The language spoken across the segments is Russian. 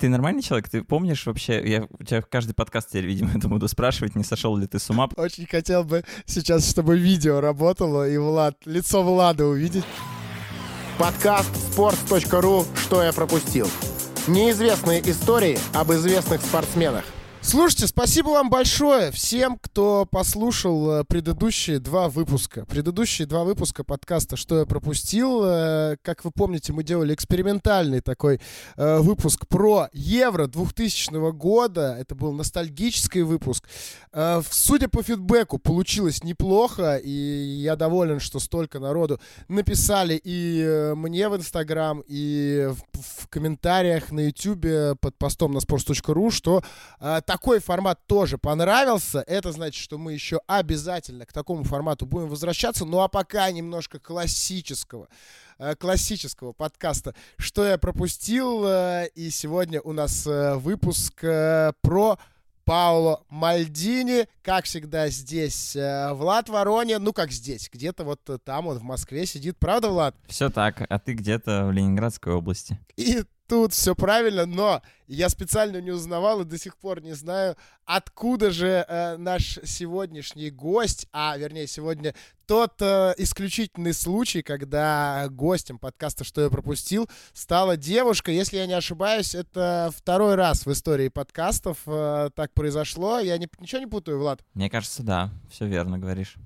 ты нормальный человек? Ты помнишь вообще, я у тебя в каждый подкаст теперь, видимо, это буду спрашивать, не сошел ли ты с ума? Очень хотел бы сейчас, чтобы видео работало, и Влад, лицо Влада увидеть. Подкаст sports.ru «Что я пропустил». Неизвестные истории об известных спортсменах. Слушайте, спасибо вам большое всем, кто послушал э, предыдущие два выпуска. Предыдущие два выпуска подкаста «Что я пропустил». Э, как вы помните, мы делали экспериментальный такой э, выпуск про Евро 2000 года. Это был ностальгический выпуск. Судя по фидбэку, получилось неплохо, и я доволен, что столько народу написали и мне в Инстаграм, и в комментариях на Ютубе под постом на sports.ru, что такой формат тоже понравился. Это значит, что мы еще обязательно к такому формату будем возвращаться. Ну а пока немножко классического э, классического подкаста «Что я пропустил?» э, И сегодня у нас э, выпуск про Пауло Мальдини. Как всегда здесь Влад Воронин. Ну, как здесь, где-то вот там он в Москве сидит. Правда, Влад? Все так, а ты где-то в Ленинградской области. И тут все правильно, но я специально не узнавал и до сих пор не знаю, откуда же э, наш сегодняшний гость, а вернее сегодня тот э, исключительный случай, когда гостем подкаста «Что я пропустил» стала девушка. Если я не ошибаюсь, это второй раз в истории подкастов э, так произошло. Я не, ничего не путаю, Влад? Мне кажется, да, все верно говоришь.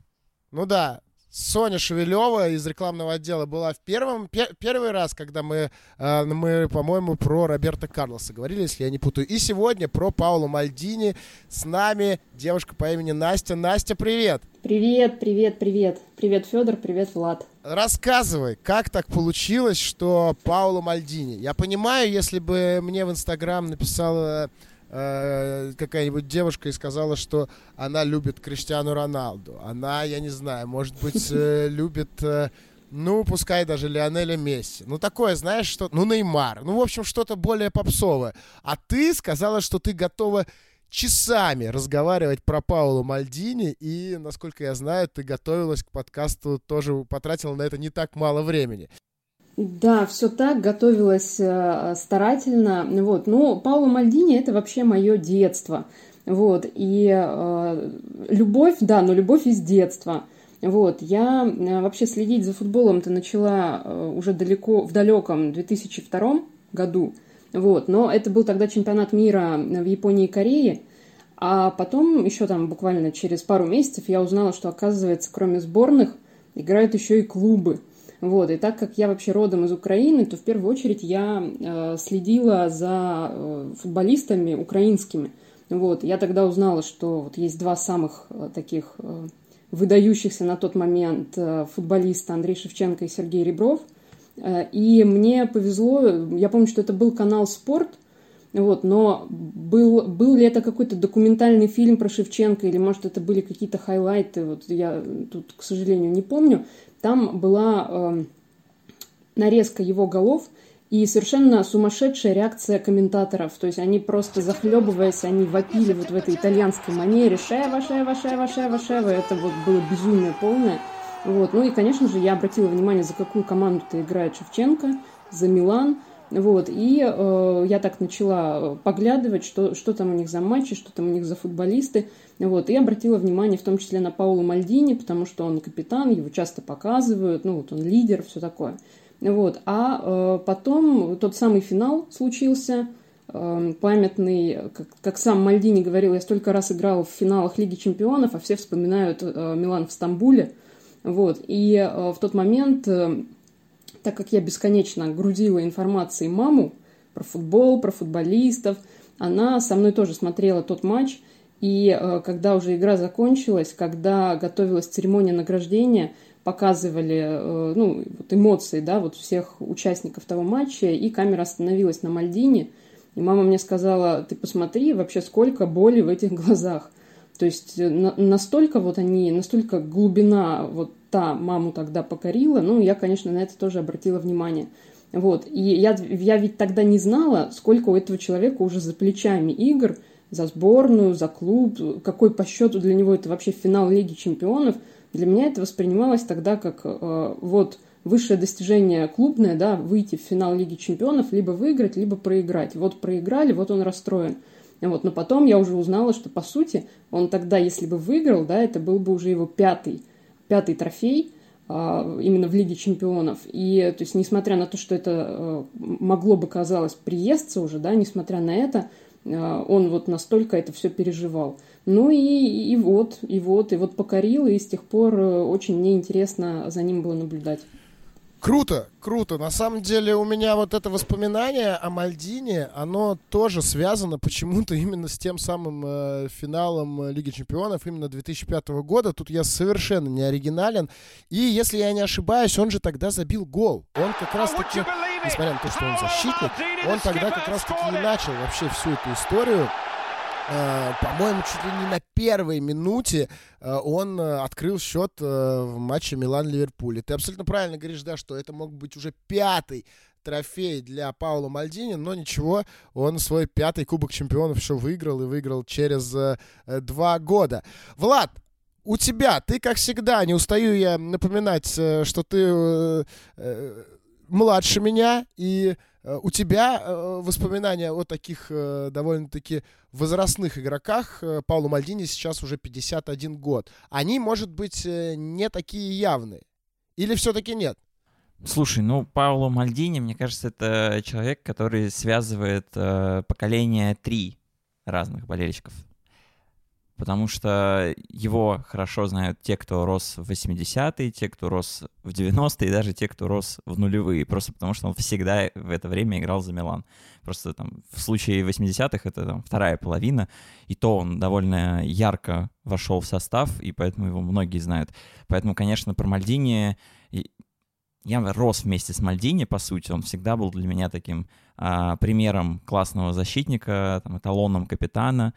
Ну да, Соня Шевелева из рекламного отдела была в первом, пер, первый раз, когда мы, э, мы, по-моему, про Роберта Карлоса говорили, если я не путаю. И сегодня про Паулу Мальдини. С нами девушка по имени Настя. Настя, привет! Привет, привет, привет. Привет, Федор, привет, Влад. Рассказывай, как так получилось, что Пауло Мальдини? Я понимаю, если бы мне в Инстаграм написала Э, какая-нибудь девушка и сказала, что она любит Криштиану Роналду. Она, я не знаю, может быть, э, любит... Э, ну, пускай даже Лионеля Месси. Ну, такое, знаешь, что... Ну, Неймар. Ну, в общем, что-то более попсовое. А ты сказала, что ты готова часами разговаривать про Паулу Мальдини, и, насколько я знаю, ты готовилась к подкасту, тоже потратила на это не так мало времени. Да, все так, готовилась э, старательно. Вот. Но Пауло Мальдини – это вообще мое детство. Вот. И э, любовь, да, но любовь из детства. Вот. Я э, вообще следить за футболом-то начала э, уже далеко, в далеком 2002 году. Вот. Но это был тогда чемпионат мира в Японии и Корее. А потом, еще там буквально через пару месяцев, я узнала, что, оказывается, кроме сборных, играют еще и клубы. Вот, и так как я вообще родом из Украины, то в первую очередь я э, следила за э, футболистами украинскими. Вот, я тогда узнала, что вот есть два самых э, таких э, выдающихся на тот момент э, футболиста Андрей Шевченко и Сергей Ребров. Э, и мне повезло, я помню, что это был канал «Спорт», вот, но был, был ли это какой-то документальный фильм про Шевченко, или, может, это были какие-то хайлайты, вот я тут, к сожалению, не помню там была э, нарезка его голов и совершенно сумасшедшая реакция комментаторов. То есть они просто захлебываясь, они вопили вот в этой итальянской манере «Шева, Шева, Шева, Шева, Шева». Это вот было безумие полное. Вот. Ну и, конечно же, я обратила внимание, за какую команду-то играет Шевченко, за Милан – вот, и э, я так начала поглядывать, что, что там у них за матчи, что там у них за футболисты. Вот, и обратила внимание в том числе на Паулу Мальдини, потому что он капитан, его часто показывают, ну вот он лидер, все такое. Вот, а э, потом тот самый финал случился, э, памятный, как, как сам Мальдини говорил, я столько раз играл в финалах Лиги Чемпионов, а все вспоминают э, Милан в Стамбуле. Вот, и э, в тот момент э, так как я бесконечно грудила информацией маму про футбол, про футболистов, она со мной тоже смотрела тот матч, и э, когда уже игра закончилась, когда готовилась церемония награждения, показывали э, ну, вот эмоции да, вот всех участников того матча, и камера остановилась на Мальдине, и мама мне сказала, ты посмотри вообще, сколько боли в этих глазах. То есть э, на, настолько вот они, настолько глубина вот та маму тогда покорила, ну, я, конечно, на это тоже обратила внимание. Вот, и я, я ведь тогда не знала, сколько у этого человека уже за плечами игр, за сборную, за клуб, какой по счету для него это вообще финал Лиги Чемпионов. Для меня это воспринималось тогда как э, вот высшее достижение клубное, да, выйти в финал Лиги Чемпионов, либо выиграть, либо проиграть. Вот проиграли, вот он расстроен. Вот, но потом я уже узнала, что, по сути, он тогда, если бы выиграл, да, это был бы уже его пятый, пятый трофей, а, именно в Лиге Чемпионов. И, то есть, несмотря на то, что это э, могло бы, казалось, приесться уже, да, несмотря на это, э, он вот настолько это все переживал. Ну и, и вот, и вот, и вот покорил, и с тех пор э, очень мне интересно за ним было наблюдать. Круто, круто. На самом деле у меня вот это воспоминание о Мальдине, оно тоже связано почему-то именно с тем самым э, финалом Лиги Чемпионов именно 2005 года. Тут я совершенно не оригинален. И если я не ошибаюсь, он же тогда забил гол. Он как раз таки, несмотря на то, что он защитник, он тогда как раз таки и начал вообще всю эту историю. Э, по-моему, чуть ли не на первой минуте э, он э, открыл счет в матче Милан-Ливерпуль. Ты абсолютно правильно говоришь, да, что это мог быть уже пятый трофей для Паула Мальдини, но ничего, он свой пятый Кубок Чемпионов еще выиграл и выиграл через два года. Влад, у тебя, ты как всегда, не устаю я напоминать, что ты младше меня, и у тебя э, воспоминания о таких э, довольно-таки возрастных игроках. Паулу Мальдини сейчас уже 51 год. Они, может быть, не такие явные? Или все-таки нет? Слушай, ну, Пауло Мальдини, мне кажется, это человек, который связывает э, поколение три разных болельщиков потому что его хорошо знают те, кто рос в 80-е, те, кто рос в 90-е, и даже те, кто рос в нулевые, просто потому что он всегда в это время играл за Милан. Просто там в случае 80-х это там вторая половина, и то он довольно ярко вошел в состав, и поэтому его многие знают. Поэтому, конечно, про Мальдини я рос вместе с Мальдини, по сути, он всегда был для меня таким а, примером классного защитника, там, эталоном капитана,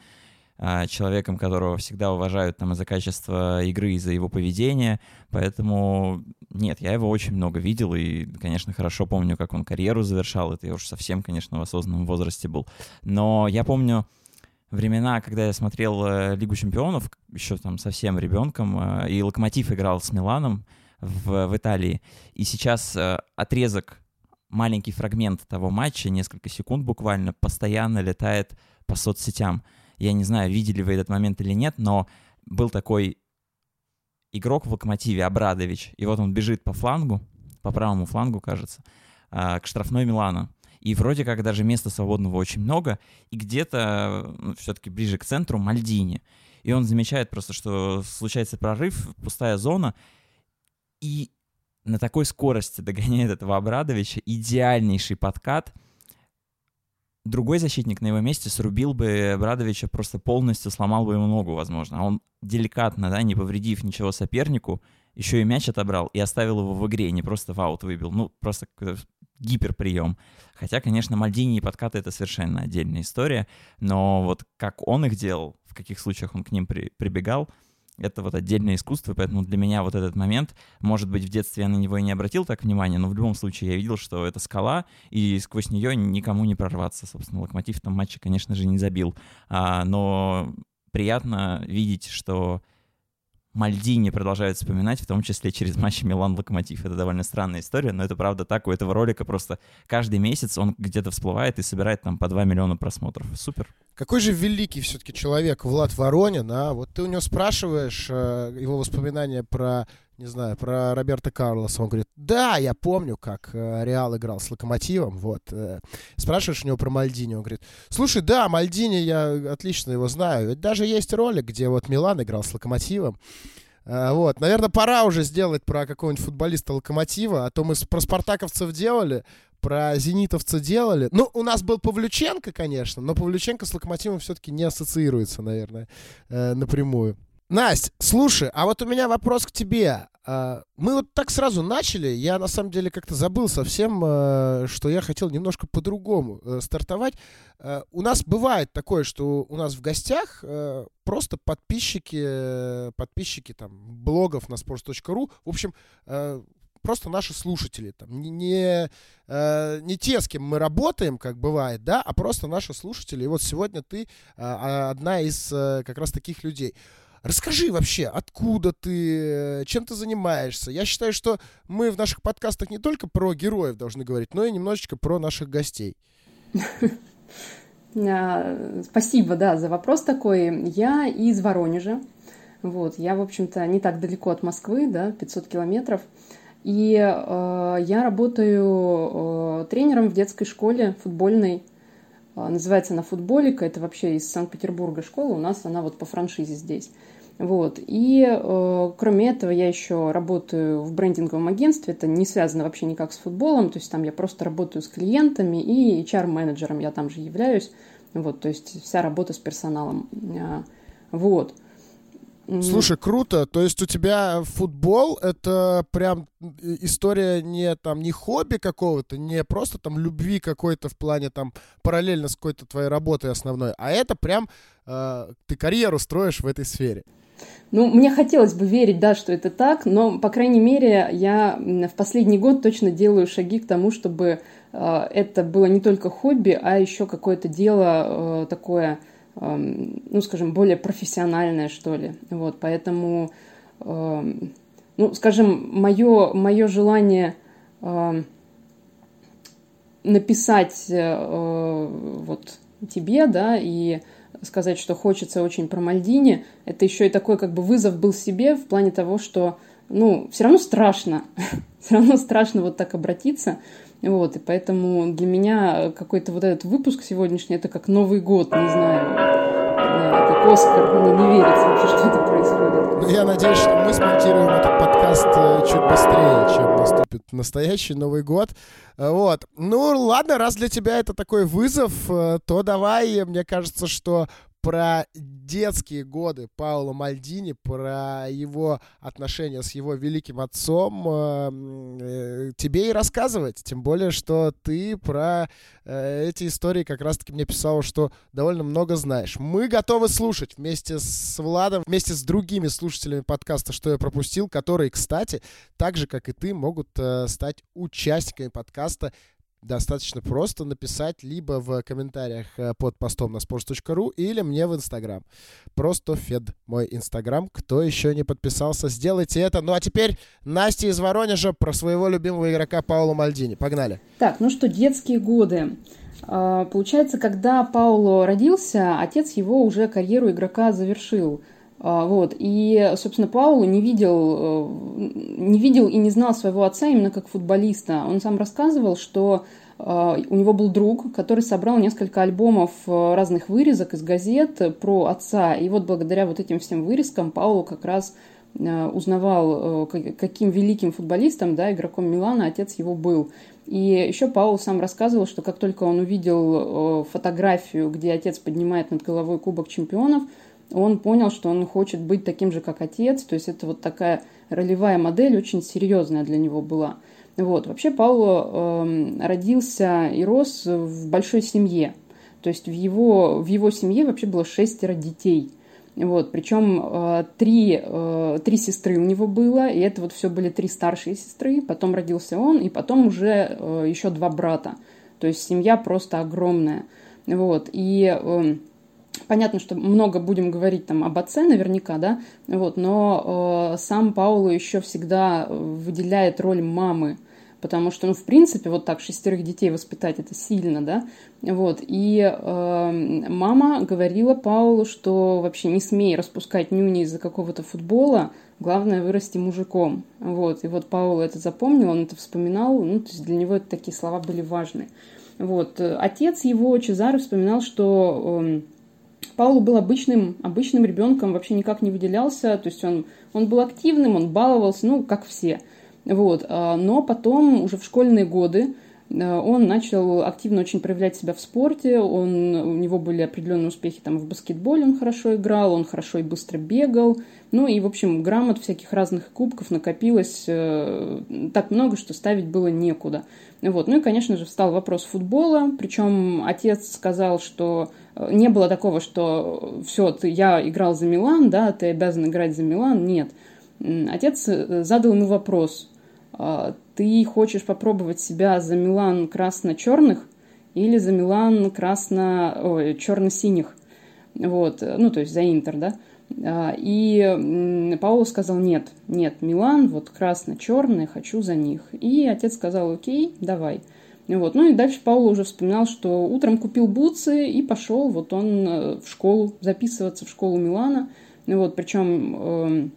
человеком, которого всегда уважают там из-за качества игры, из-за его поведения, поэтому нет, я его очень много видел и, конечно, хорошо помню, как он карьеру завершал, это я уже совсем, конечно, в осознанном возрасте был, но я помню времена, когда я смотрел э, Лигу чемпионов, еще там совсем ребенком, э, и Локомотив играл с Миланом в, в Италии, и сейчас э, отрезок маленький фрагмент того матча, несколько секунд буквально, постоянно летает по соцсетям. Я не знаю, видели вы этот момент или нет, но был такой игрок в Локомотиве, Абрадович, и вот он бежит по флангу, по правому флангу, кажется, а, к штрафной Милана. И вроде как даже места свободного очень много, и где-то ну, все-таки ближе к центру Мальдини. И он замечает просто, что случается прорыв, пустая зона, и на такой скорости догоняет этого Абрадовича идеальнейший подкат — другой защитник на его месте срубил бы Брадовича, просто полностью сломал бы ему ногу, возможно. А он деликатно, да, не повредив ничего сопернику, еще и мяч отобрал и оставил его в игре, не просто в аут выбил. Ну, просто гиперприем. Хотя, конечно, Мальдини и подкаты — это совершенно отдельная история, но вот как он их делал, в каких случаях он к ним при, прибегал — это вот отдельное искусство, поэтому для меня вот этот момент, может быть, в детстве я на него и не обратил так внимания, но в любом случае я видел, что это скала, и сквозь нее никому не прорваться. Собственно, Локомотив в том матче, конечно же, не забил. А, но приятно видеть, что Мальдини продолжают вспоминать, в том числе через матч Милан-Локомотив. Это довольно странная история, но это правда так. У этого ролика просто каждый месяц он где-то всплывает и собирает там по 2 миллиона просмотров. Супер. Какой же великий все-таки человек Влад Воронин, а? Вот ты у него спрашиваешь э, его воспоминания про, не знаю, про Роберта Карлоса. Он говорит, да, я помню, как э, Реал играл с Локомотивом, вот. Э. Спрашиваешь у него про Мальдини, он говорит, слушай, да, Мальдини, я отлично его знаю. Ведь даже есть ролик, где вот Милан играл с Локомотивом. Э, вот, наверное, пора уже сделать про какого-нибудь футболиста Локомотива, а то мы про спартаковцев делали, про зенитовца делали. Ну, у нас был Павлюченко, конечно, но Павлюченко с Локомотивом все-таки не ассоциируется, наверное, э, напрямую. Настя, слушай, а вот у меня вопрос к тебе. А, мы вот так сразу начали, я на самом деле как-то забыл совсем, э, что я хотел немножко по-другому э, стартовать. У нас бывает такое, что у нас в гостях просто подписчики, подписчики там блогов на sports.ru, в общем, просто наши слушатели, там, не, не, э, те, с кем мы работаем, как бывает, да, а просто наши слушатели. И вот сегодня ты э, одна из э, как раз таких людей. Расскажи вообще, откуда ты, чем ты занимаешься. Я считаю, что мы в наших подкастах не только про героев должны говорить, но и немножечко про наших гостей. А, спасибо, да, за вопрос такой. Я из Воронежа. Вот, я, в общем-то, не так далеко от Москвы, да, 500 километров. И э, я работаю э, тренером в детской школе футбольной. Э, называется она «Футболика». Это вообще из Санкт-Петербурга школа. У нас она вот по франшизе здесь. Вот. И э, кроме этого я еще работаю в брендинговом агентстве. Это не связано вообще никак с футболом. То есть там я просто работаю с клиентами и HR-менеджером я там же являюсь. Вот, то есть вся работа с персоналом. Э, вот. Слушай, круто. То есть у тебя футбол это прям история не там не хобби какого-то, не просто там любви какой-то в плане там параллельно с какой-то твоей работой основной, а это прям э, ты карьеру строишь в этой сфере. Ну, мне хотелось бы верить, да, что это так, но, по крайней мере, я в последний год точно делаю шаги к тому, чтобы э, это было не только хобби, а еще какое-то дело э, такое ну, скажем, более профессиональное, что ли. Вот, поэтому, ну, скажем, мое, мое желание написать э, вот тебе, да, и сказать, что хочется очень про Мальдини, это еще и такой как бы вызов был себе в плане того, что, ну, все равно страшно, все равно страшно вот так обратиться, вот, и поэтому для меня какой-то вот этот выпуск сегодняшний, это как Новый год, не знаю, э, Оскар, мне не верится вообще, что это происходит. Ну, я надеюсь, что мы смонтируем этот подкаст э, чуть быстрее, чем наступит настоящий Новый год. Э, вот. Ну, ладно, раз для тебя это такой вызов, то давай, мне кажется, что про детские годы Паула Мальдини, про его отношения с его великим отцом э, э, тебе и рассказывать. Тем более, что ты про э, эти истории как раз-таки мне писал, что довольно много знаешь. Мы готовы слушать вместе с Владом, вместе с другими слушателями подкаста «Что я пропустил», которые, кстати, так же, как и ты, могут э, стать участниками подкаста достаточно просто написать либо в комментариях э, под постом на sports.ru или мне в Инстаграм. Просто Фед, мой Инстаграм. Кто еще не подписался, сделайте это. Ну а теперь Настя из Воронежа про своего любимого игрока Паула Мальдини. Погнали. Так, ну что, детские годы. А, получается, когда Пауло родился, отец его уже карьеру игрока завершил. А, вот. И, собственно, Пауло не видел, э, не видел и не знал своего отца именно как футболиста. Он сам рассказывал, что э, у него был друг, который собрал несколько альбомов э, разных вырезок из газет про отца. И вот благодаря вот этим всем вырезкам Пауло как раз узнавал, каким великим футболистом, да, игроком Милана отец его был. И еще Паул сам рассказывал, что как только он увидел фотографию, где отец поднимает над головой Кубок чемпионов, он понял, что он хочет быть таким же, как отец. То есть это вот такая ролевая модель очень серьезная для него была. Вот. Вообще Пауло э, родился и рос в большой семье. То есть в его, в его семье вообще было шестеро детей. Вот, причем э, три, э, три сестры у него было, и это вот все были три старшие сестры, потом родился он, и потом уже э, еще два брата. То есть семья просто огромная. Вот, и э, Понятно, что много будем говорить там об отце наверняка, да, вот, но э, сам Пауло еще всегда выделяет роль мамы, потому что, ну, в принципе, вот так шестерых детей воспитать это сильно, да, вот, и э, мама говорила Паулу, что вообще не смей распускать нюни из-за какого-то футбола, главное вырасти мужиком, вот, и вот Пауло это запомнил, он это вспоминал, ну, то есть для него это такие слова были важны, вот, отец его, Чезаро, вспоминал, что э, Пауло был обычным, обычным ребенком, вообще никак не выделялся, то есть он, он был активным, он баловался, ну, как все. Вот. А, но потом, уже в школьные годы, а, он начал активно очень проявлять себя в спорте, он, у него были определенные успехи там в баскетболе, он хорошо играл, он хорошо и быстро бегал, ну и, в общем, грамот всяких разных кубков накопилось э, так много, что ставить было некуда. Вот. Ну и, конечно же, встал вопрос футбола, причем отец сказал, что не было такого, что все, ты, я играл за Милан, да, ты обязан играть за Милан. Нет. Отец э, задал ему вопрос. «А, ты хочешь попробовать себя за Милан красно-черных или за Милан красно... Черно-синих? Вот, ну, то есть за Интер, да? А, и Пауло сказал, нет, нет, Милан, вот красно-черный, хочу за них. И отец сказал, окей, давай. Вот. Ну и дальше Пауло уже вспоминал, что утром купил бутсы и пошел вот он э, в школу, записываться в школу Милана. Вот, причем э,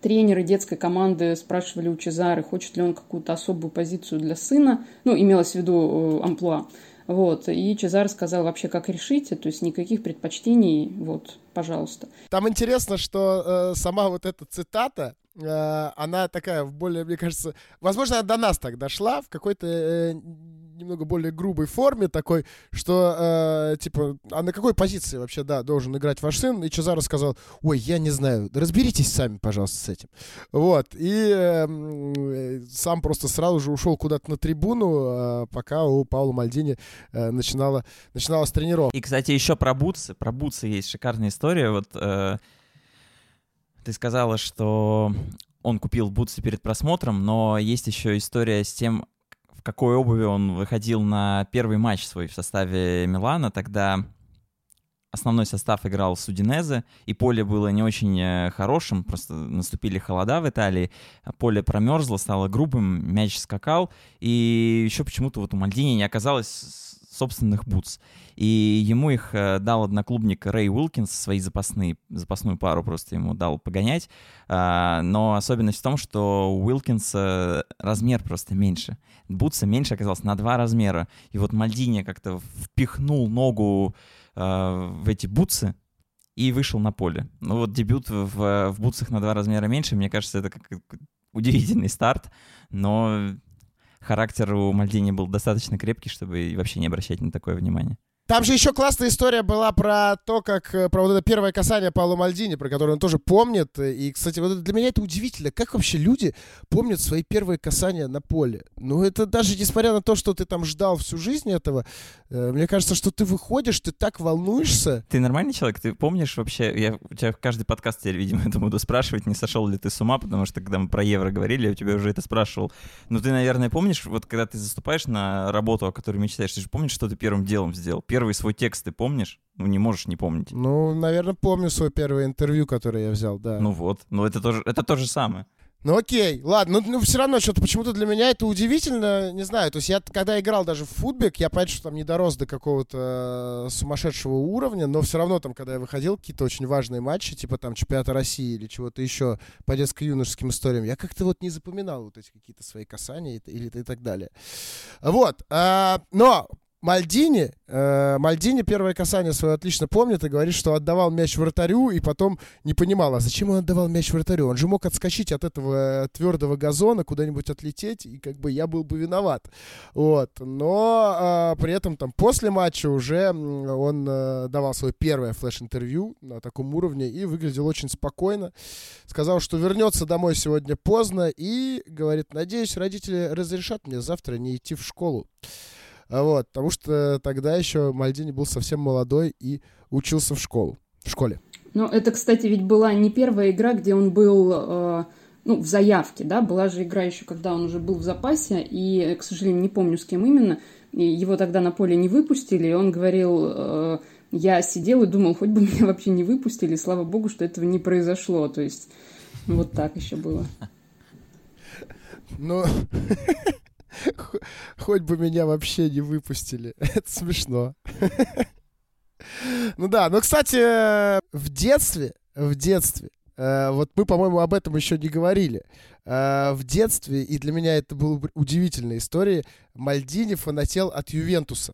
тренеры детской команды спрашивали у Чезары, хочет ли он какую-то особую позицию для сына. Ну, имелось в виду э, амплуа. Вот. И Чезар сказал вообще, как решите, то есть никаких предпочтений, вот, пожалуйста. Там интересно, что э, сама вот эта цитата, э, она такая, в более, мне кажется, возможно, она до нас так дошла, в какой-то э, немного более грубой форме такой, что, э, типа, а на какой позиции вообще, да, должен играть ваш сын? И Чезаро сказал, ой, я не знаю, разберитесь сами, пожалуйста, с этим. Вот, и э, сам просто сразу же ушел куда-то на трибуну, э, пока у Паула Мальдини э, начинала, начиналась тренировка. И, кстати, еще про бутсы, про бутсы есть шикарная история, вот... Э... Ты сказала, что он купил бутсы перед просмотром, но есть еще история с тем, какой обуви он выходил на первый матч свой в составе Милана. Тогда основной состав играл с Удинезе, и поле было не очень э, хорошим, просто наступили холода в Италии, поле промерзло, стало грубым, мяч скакал, и еще почему-то вот у Мальдини не оказалось собственных бутс. И ему их э, дал одноклубник Рэй Уилкинс, свои запасные, запасную пару просто ему дал погонять. А, но особенность в том, что у Уилкинса размер просто меньше. Бутса меньше оказался на два размера. И вот Мальдини как-то впихнул ногу а, в эти бутсы, и вышел на поле. Ну вот дебют в, в бутсах на два размера меньше, мне кажется, это как удивительный старт, но характер у Мальдини был достаточно крепкий, чтобы вообще не обращать на такое внимание. Там же еще классная история была про то, как э, про вот это первое касание Пауло Мальдини, про которое он тоже помнит. И, кстати, вот для меня это удивительно, как вообще люди помнят свои первые касания на поле. Ну, это даже несмотря на то, что ты там ждал всю жизнь этого, э, мне кажется, что ты выходишь, ты так волнуешься. Ты нормальный человек? Ты помнишь вообще, я у тебя каждый подкаст теперь, видимо, это буду спрашивать, не сошел ли ты с ума, потому что когда мы про евро говорили, я у тебя уже это спрашивал. Но ты, наверное, помнишь, вот когда ты заступаешь на работу, о которой мечтаешь, ты же помнишь, что ты первым делом сделал? Первый свой текст ты помнишь? Ну, не можешь не помнить. Ну, наверное, помню свое первое интервью, которое я взял, да. Ну вот, ну это тоже, это то же самое. Ну окей, ладно, ну, ну все равно что-то почему-то для меня это удивительно, не знаю, то есть я когда играл даже в футбик, я понятно, что там не дорос до какого-то э, сумасшедшего уровня, но все равно там, когда я выходил, какие-то очень важные матчи, типа там чемпионата России или чего-то еще по детско-юношеским историям, я как-то вот не запоминал вот эти какие-то свои касания и, или и так далее. Вот, э, но Мальдини, э, Мальдини первое касание свое отлично помнит и говорит, что отдавал мяч вратарю и потом не понимал, а зачем он отдавал мяч вратарю? Он же мог отскочить от этого твердого газона, куда-нибудь отлететь, и как бы я был бы виноват. Вот. Но э, при этом там после матча уже он э, давал свое первое флеш-интервью на таком уровне и выглядел очень спокойно. Сказал, что вернется домой сегодня поздно и говорит, надеюсь, родители разрешат мне завтра не идти в школу. А вот, потому что тогда еще Мальдини был совсем молодой и учился в школу, в школе. Ну, это, кстати, ведь была не первая игра, где он был, э, ну, в заявке, да, была же игра еще, когда он уже был в запасе, и, к сожалению, не помню, с кем именно, его тогда на поле не выпустили, и он говорил, э, я сидел и думал, хоть бы меня вообще не выпустили, слава богу, что этого не произошло, то есть вот так еще было. Ну, Хоть бы меня вообще не выпустили. Это смешно. Ну да, но, кстати, в детстве, в детстве, э, вот мы, по-моему, об этом еще не говорили. Э, в детстве, и для меня это была удивительная история, Мальдини фанател от Ювентуса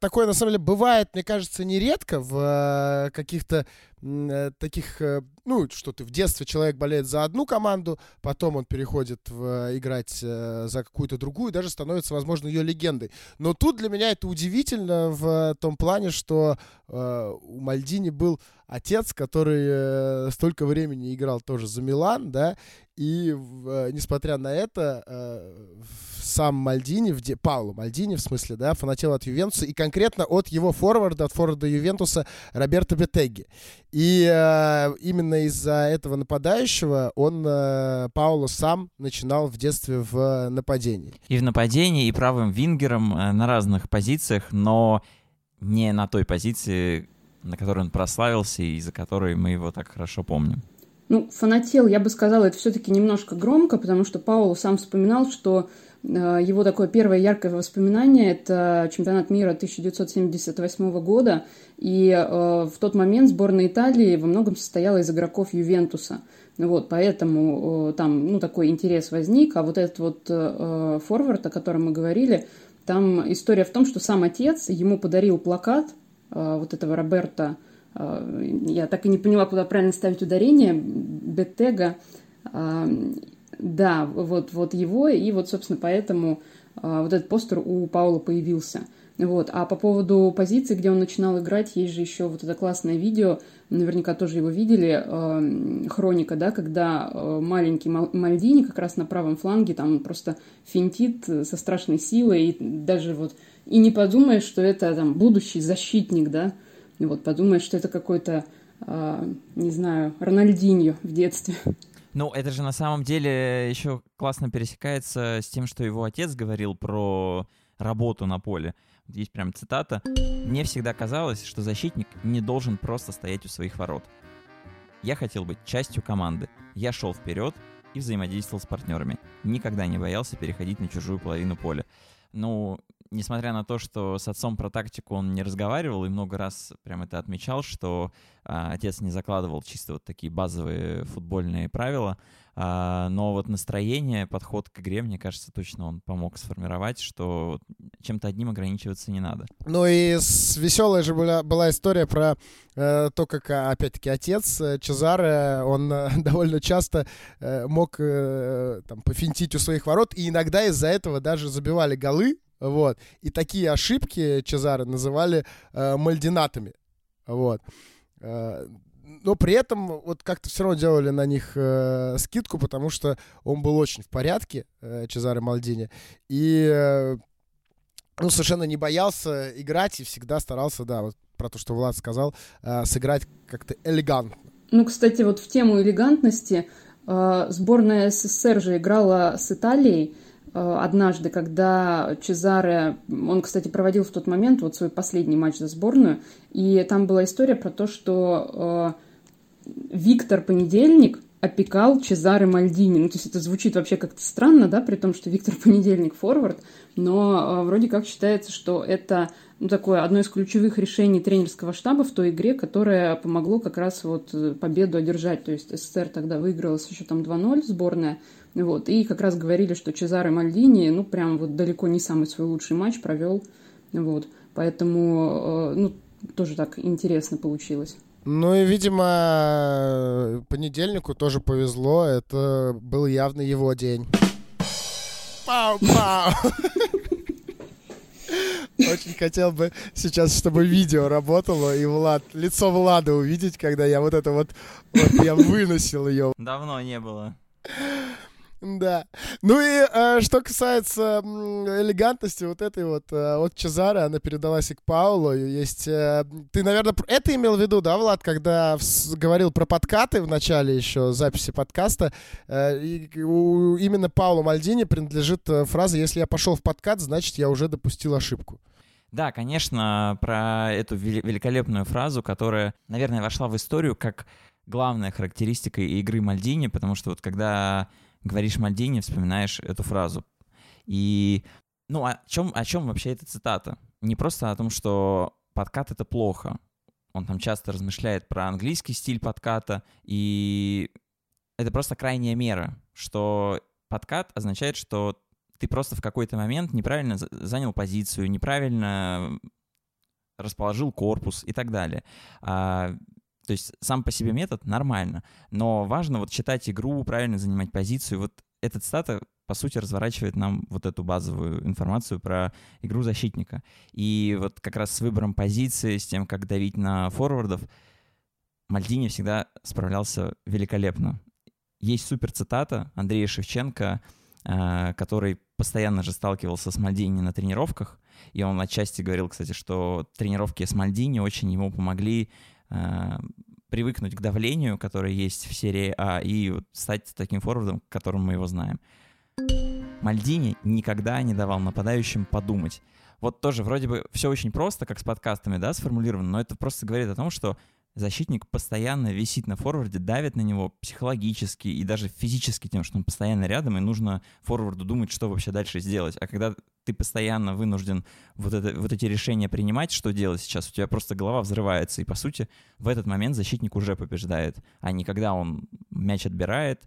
такое, на самом деле, бывает, мне кажется, нередко в э, каких-то э, таких, э, ну, что ты в детстве человек болеет за одну команду, потом он переходит в, играть за какую-то другую, даже становится, возможно, ее легендой. Но тут для меня это удивительно в том плане, что у Мальдини был отец, который столько времени играл тоже за Милан, да, и несмотря на это, сам Мальдини, в де... Пауло Мальдини, в смысле, да, фанател от Ювентуса, и конкретно от его форварда, от форварда Ювентуса Роберто Бетеги. И э, именно из-за этого нападающего он, э, Пауло, сам начинал в детстве в нападении. И в нападении, и правым вингером э, на разных позициях, но не на той позиции, на которой он прославился и за которой мы его так хорошо помним. Ну, фанател, я бы сказала, это все-таки немножко громко, потому что Пауло сам вспоминал, что э, его такое первое яркое воспоминание – это чемпионат мира 1978 года, и э, в тот момент сборная Италии во многом состояла из игроков Ювентуса. Вот, поэтому э, там, ну, такой интерес возник, а вот этот вот э, форвард, о котором мы говорили, там история в том, что сам отец ему подарил плакат э, вот этого Роберта Э, я так и не поняла, куда правильно ставить ударение, Беттега, э, да, вот, вот его, и вот, собственно, поэтому э, вот этот постер у Паула появился. Вот. А по поводу позиции, где он начинал играть, есть же еще вот это классное видео, наверняка тоже его видели, э, хроника, да, когда э, маленький Мальдини как раз на правом фланге там просто финтит со страшной силой, и даже вот и не подумаешь, что это там будущий защитник, да, вот подумаешь, что это какой-то, э, не знаю, Рональдиньо в детстве. Ну, это же на самом деле еще классно пересекается с тем, что его отец говорил про работу на поле. Есть прям цитата. «Мне всегда казалось, что защитник не должен просто стоять у своих ворот. Я хотел быть частью команды. Я шел вперед и взаимодействовал с партнерами. Никогда не боялся переходить на чужую половину поля. Ну, несмотря на то, что с отцом про тактику он не разговаривал и много раз прям это отмечал, что а, отец не закладывал чисто вот такие базовые футбольные правила, а, но вот настроение, подход к игре, мне кажется, точно он помог сформировать, что чем-то одним ограничиваться не надо. Ну и веселая же была, была история про э, то, как, а, опять-таки, отец э, Чезаре, он э, довольно часто э, мог э, там пофинтить у своих ворот, и иногда из-за этого даже забивали голы, вот. И такие ошибки Чезаре называли э, мальдинатами. Вот. Э, но при этом вот как-то все равно делали на них э, скидку, потому что он был очень в порядке, э, Чезаре Мальдини. И э, ну, совершенно не боялся играть и всегда старался, да, вот про то, что Влад сказал, э, сыграть как-то элегантно. Ну, кстати, вот в тему элегантности э, сборная СССР же играла с Италией, однажды, когда Чезаре, он, кстати, проводил в тот момент вот свой последний матч за сборную, и там была история про то, что э, Виктор Понедельник опекал Чезаре Мальдини. Ну, то есть это звучит вообще как-то странно, да, при том, что Виктор Понедельник форвард, но э, вроде как считается, что это ну, такое одно из ключевых решений тренерского штаба в той игре, которое помогло как раз вот э, победу одержать. То есть СССР тогда выиграла с счетом 2-0 сборная, вот, и как раз говорили, что Чезаре Мальдини, ну, прям вот далеко не самый свой лучший матч провел, вот, поэтому, э, ну, тоже так интересно получилось. Ну и, видимо, понедельнику тоже повезло, это был явно его день. Пау-пау! Очень хотел бы сейчас, чтобы видео работало, и Влад, лицо Влада увидеть, когда я вот это вот, вот я выносил ее. Давно не было. Да. Ну и э, что касается элегантности вот этой вот э, от Чезаре, она передалась и к Паулу. Есть, э, ты, наверное, это имел в виду, да, Влад, когда говорил про подкаты в начале еще записи подкаста. Э, и у, именно Паулу Мальдини принадлежит э, фраза «Если я пошел в подкат, значит, я уже допустил ошибку». Да, конечно, про эту великолепную фразу, которая, наверное, вошла в историю как главная характеристика игры Мальдини, потому что вот когда говоришь Мальдини, вспоминаешь эту фразу. И, ну, о чем, о чем вообще эта цитата? Не просто о том, что подкат — это плохо. Он там часто размышляет про английский стиль подката, и это просто крайняя мера, что подкат означает, что ты просто в какой-то момент неправильно занял позицию, неправильно расположил корпус и так далее. А то есть сам по себе метод нормально, но важно вот читать игру, правильно занимать позицию. Вот эта цитата, по сути, разворачивает нам вот эту базовую информацию про игру защитника. И вот как раз с выбором позиции, с тем, как давить на форвардов, Мальдини всегда справлялся великолепно. Есть супер цитата Андрея Шевченко, а, который постоянно же сталкивался с Мальдини на тренировках, и он отчасти говорил, кстати, что тренировки с Мальдини очень ему помогли Э, привыкнуть к давлению, которое есть в серии А, и стать таким форвардом, которым мы его знаем. Мальдини никогда не давал нападающим подумать. вот тоже вроде бы все очень просто, как с подкастами, да, сформулировано, но это просто говорит о том, что защитник постоянно висит на форварде, давит на него психологически и даже физически тем, что он постоянно рядом, и нужно форварду думать, что вообще дальше сделать. А когда ты постоянно вынужден вот, это, вот эти решения принимать, что делать сейчас, у тебя просто голова взрывается, и, по сути, в этот момент защитник уже побеждает, а не когда он мяч отбирает,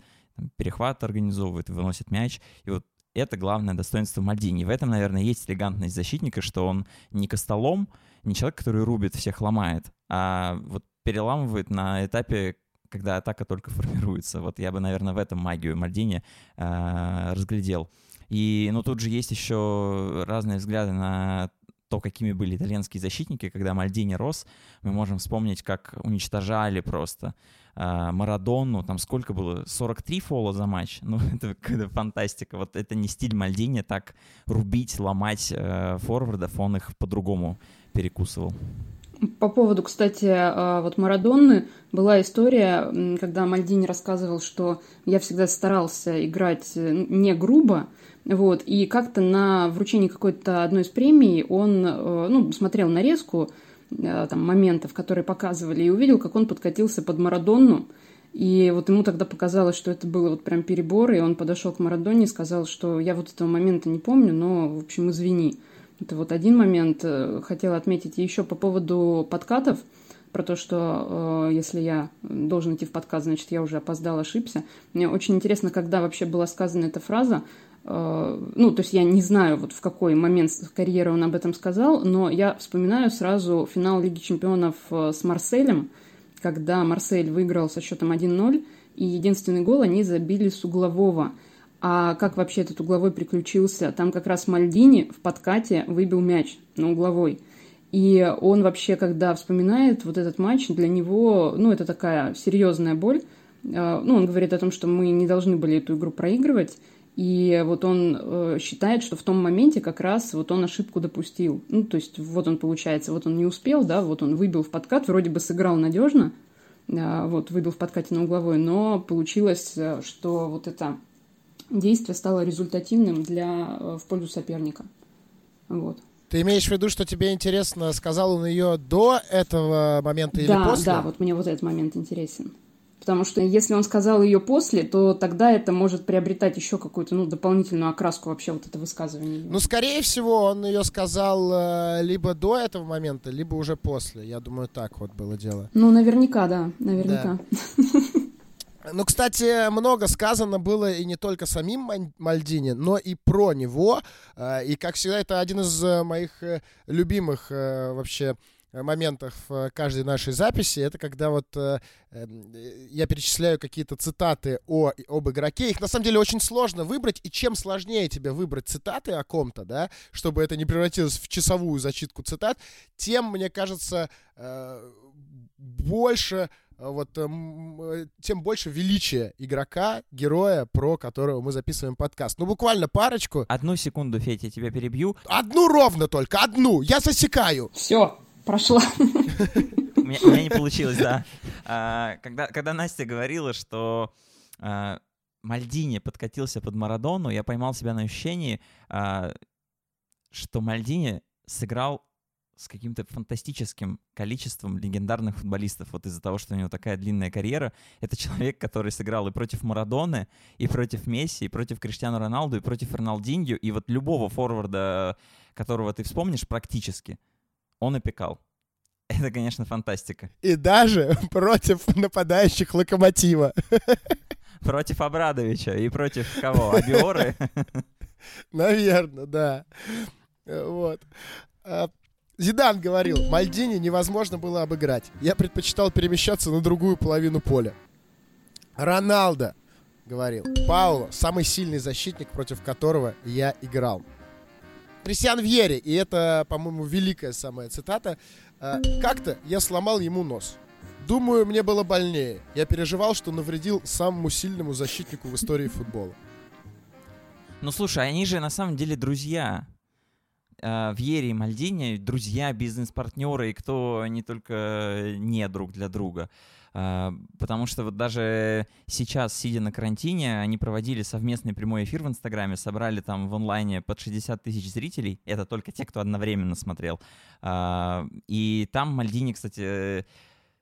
перехват организовывает, выносит мяч, и вот это главное достоинство Мальдини. В этом, наверное, есть элегантность защитника, что он не костолом, не человек, который рубит, всех ломает, а вот переламывает на этапе, когда атака только формируется. Вот я бы, наверное, в этом магию Мальдини э, разглядел. И, ну, тут же есть еще разные взгляды на то, какими были итальянские защитники, когда Мальдини рос, мы можем вспомнить, как уничтожали просто э, Марадону, там сколько было, 43 фола за матч, ну это какая-то фантастика, вот это не стиль Мальдини, так рубить, ломать э, форвардов, он их по-другому перекусывал. По поводу, кстати, а, вот Марадонны. Была история, когда Мальдини рассказывал, что я всегда старался играть э, не грубо, вот, и как-то на вручении какой-то одной из премий он, э, ну, смотрел нарезку э, там, моментов, которые показывали, и увидел, как он подкатился под Марадонну, и вот ему тогда показалось, что это было вот прям перебор, и он подошел к Марадоне и сказал, что я вот этого момента не помню, но, в общем, извини. Это вот один момент. Э, хотела отметить еще по поводу подкатов, про то, что э, если я должен идти в подкат, значит, я уже опоздал, ошибся. Мне очень интересно, когда вообще была сказана эта фраза. Э, ну, то есть я не знаю, вот в какой момент карьеры он об этом сказал, но я вспоминаю сразу финал Лиги Чемпионов э, с Марселем, когда Марсель выиграл со счетом 1-0, и единственный гол они забили с углового – а как вообще этот угловой приключился? Там как раз Мальдини в подкате выбил мяч на угловой. И он вообще, когда вспоминает вот этот матч, для него, ну, это такая серьезная боль. А, ну, он говорит о том, что мы не должны были эту игру проигрывать. И вот он э, считает, что в том моменте как раз вот он ошибку допустил. Ну, то есть вот он, получается, вот он не успел, да, вот он выбил в подкат, вроде бы сыграл надежно, э, вот, выбил в подкате на угловой, но получилось, э, что вот это действие стало результативным для, в пользу соперника. Вот. Ты имеешь в виду, что тебе интересно, сказал он ее до этого момента или да, после? Да, вот мне вот этот момент интересен. Потому что если он сказал ее после, то тогда это может приобретать еще какую-то ну, дополнительную окраску вообще вот это высказывание. Ну, скорее всего, он ее сказал э, либо до этого момента, либо уже после. Я думаю, так вот было дело. Ну, наверняка, да, наверняка. Да. Ну, кстати, много сказано было и не только самим Мальдини, но и про него. А, и, как всегда, это один из э, моих э, любимых э, вообще моментов каждой нашей записи, это когда вот э, я перечисляю какие-то цитаты о, об игроке. Их на самом деле очень сложно выбрать, и чем сложнее тебе выбрать цитаты о ком-то, да, чтобы это не превратилось в часовую зачитку цитат, тем, мне кажется, э, больше а вот эм, э, тем больше величия игрока, героя, про которого мы записываем подкаст. Ну, буквально парочку. Одну секунду, Федя, я тебя перебью. Одну ровно только, одну. Я засекаю. Все, прошла. У меня не получилось, да. А, когда, когда Настя говорила, что а, Мальдини подкатился под Марадону, я поймал себя на ощущении, что Мальдини сыграл с каким-то фантастическим количеством легендарных футболистов. Вот из-за того, что у него такая длинная карьера. Это человек, который сыграл и против Марадоны, и против Месси, и против Криштиану Роналду, и против Роналдинью. И вот любого форварда, которого ты вспомнишь, практически, он опекал. Это, конечно, фантастика. И даже против нападающих Локомотива. Против Абрадовича и против кого? Абиоры? Наверное, да. Вот. А Зидан говорил, Мальдини невозможно было обыграть. Я предпочитал перемещаться на другую половину поля. Роналдо говорил, Пауло самый сильный защитник, против которого я играл. Кристиан Вьери, и это, по-моему, великая самая цитата, «Э, как-то я сломал ему нос. Думаю, мне было больнее. Я переживал, что навредил самому сильному защитнику в истории футбола. Ну слушай, они же на самом деле друзья. э, Вьери и Мальдини друзья, бизнес-партнеры, и кто не только не друг для друга. А, потому что вот даже сейчас, сидя на карантине, они проводили совместный прямой эфир в Инстаграме, собрали там в онлайне под 60 тысяч зрителей. Это только те, кто одновременно смотрел. А, и там Мальдини, кстати,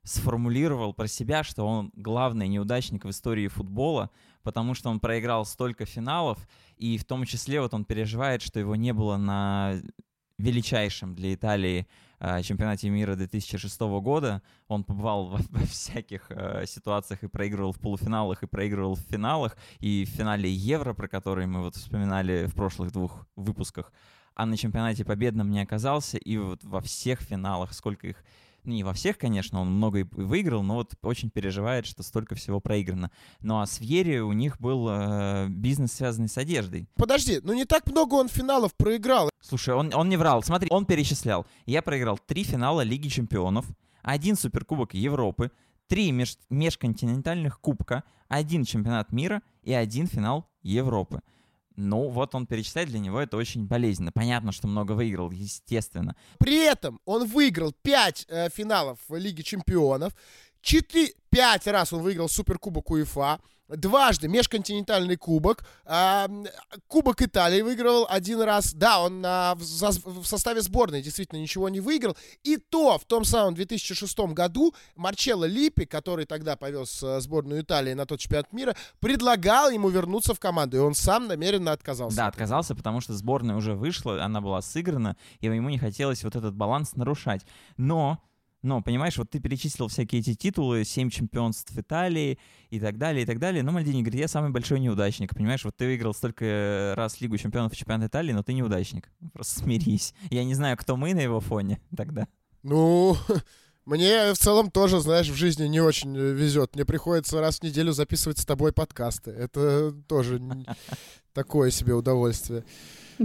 сформулировал про себя, что он главный неудачник в истории футбола, потому что он проиграл столько финалов, и в том числе вот он переживает, что его не было на величайшем для Италии э, чемпионате мира 2006 года. Он побывал во, во всяких э, ситуациях и проигрывал в полуфиналах, и проигрывал в финалах, и в финале Евро, про который мы вот вспоминали в прошлых двух выпусках. А на чемпионате победным не оказался, и вот во всех финалах, сколько их ну, не во всех, конечно, он много и выиграл, но вот очень переживает, что столько всего проиграно. Ну а с Вьери у них был э, бизнес, связанный с одеждой. Подожди, ну не так много он финалов проиграл. Слушай, он, он не врал. Смотри, он перечислял. Я проиграл три финала Лиги Чемпионов, один Суперкубок Европы, три меж межконтинентальных кубка, один чемпионат мира и один финал Европы. Ну, вот он перечисляет, для него это очень болезненно. Понятно, что много выиграл, естественно. При этом он выиграл 5 э, финалов Лиги Чемпионов, 4, 5 раз он выиграл Суперкубок УЕФА, дважды межконтинентальный кубок, э, Кубок Италии выигрывал один раз. Да, он э, в, в составе сборной действительно ничего не выиграл. И то в том самом 2006 году Марчелло Липпи, который тогда повез э, сборную Италии на тот чемпионат мира, предлагал ему вернуться в команду, и он сам намеренно отказался. Да, отказался, потому что сборная уже вышла, она была сыграна, и ему не хотелось вот этот баланс нарушать. Но но, понимаешь, вот ты перечислил всякие эти титулы, семь чемпионств Италии и так далее, и так далее. Но Мальдини говорит, я самый большой неудачник, понимаешь? Вот ты выиграл столько раз Лигу чемпионов и чемпионат Италии, но ты неудачник. Просто смирись. Я не знаю, кто мы на его фоне тогда. Ну, мне в целом тоже, знаешь, в жизни не очень везет. Мне приходится раз в неделю записывать с тобой подкасты. Это тоже такое себе удовольствие.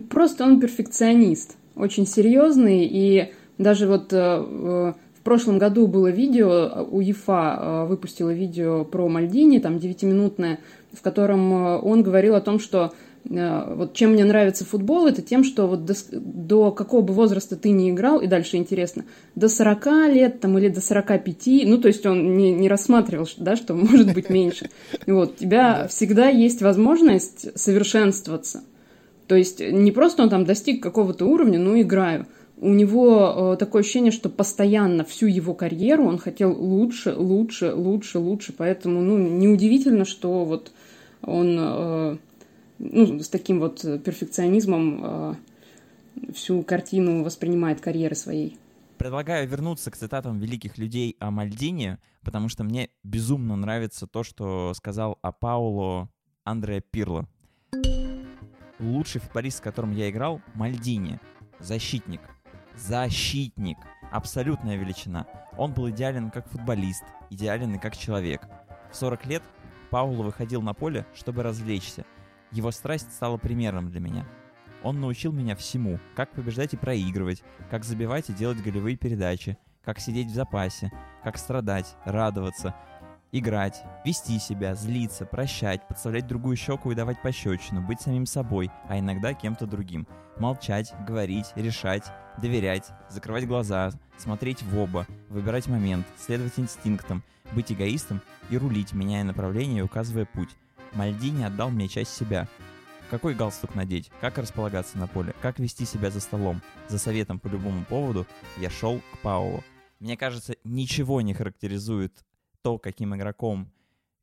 Просто он перфекционист, очень серьезный, и даже вот э, прошлом году было видео, УЕФА э, выпустила видео про Мальдини, там 9-минутное, в котором э, он говорил о том, что э, вот чем мне нравится футбол, это тем, что вот до, до какого бы возраста ты не играл, и дальше интересно, до 40 лет там или до 45, ну, то есть он не, не рассматривал, да, что может быть меньше. Вот, у тебя всегда есть возможность совершенствоваться. То есть не просто он там достиг какого-то уровня, ну, играю у него э, такое ощущение, что постоянно всю его карьеру он хотел лучше, лучше, лучше, лучше. Поэтому, ну, неудивительно, что вот он э, ну, с таким вот перфекционизмом э, всю картину воспринимает карьеры своей. Предлагаю вернуться к цитатам великих людей о Мальдине, потому что мне безумно нравится то, что сказал о Пауло Андреа Пирло. Лучший футболист, с которым я играл, Мальдини. Защитник, защитник. Абсолютная величина. Он был идеален как футболист, идеален и как человек. В 40 лет Пауло выходил на поле, чтобы развлечься. Его страсть стала примером для меня. Он научил меня всему, как побеждать и проигрывать, как забивать и делать голевые передачи, как сидеть в запасе, как страдать, радоваться, играть, вести себя, злиться, прощать, подставлять другую щеку и давать пощечину, быть самим собой, а иногда кем-то другим, молчать, говорить, решать, доверять, закрывать глаза, смотреть в оба, выбирать момент, следовать инстинктам, быть эгоистом и рулить, меняя направление и указывая путь. Мальдини отдал мне часть себя. Какой галстук надеть, как располагаться на поле, как вести себя за столом. За советом по любому поводу я шел к Паулу. Мне кажется, ничего не характеризует то, каким игроком,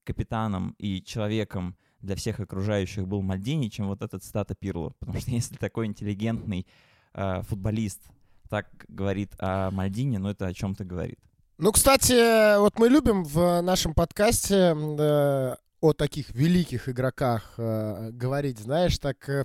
капитаном и человеком для всех окружающих был Мальдини, чем вот этот стата Пирло. Потому что если такой интеллигентный э, футболист так говорит о Мальдине, ну это о чем-то говорит. Ну, кстати, вот мы любим в нашем подкасте э, о таких великих игроках э, говорить, знаешь, так... Э,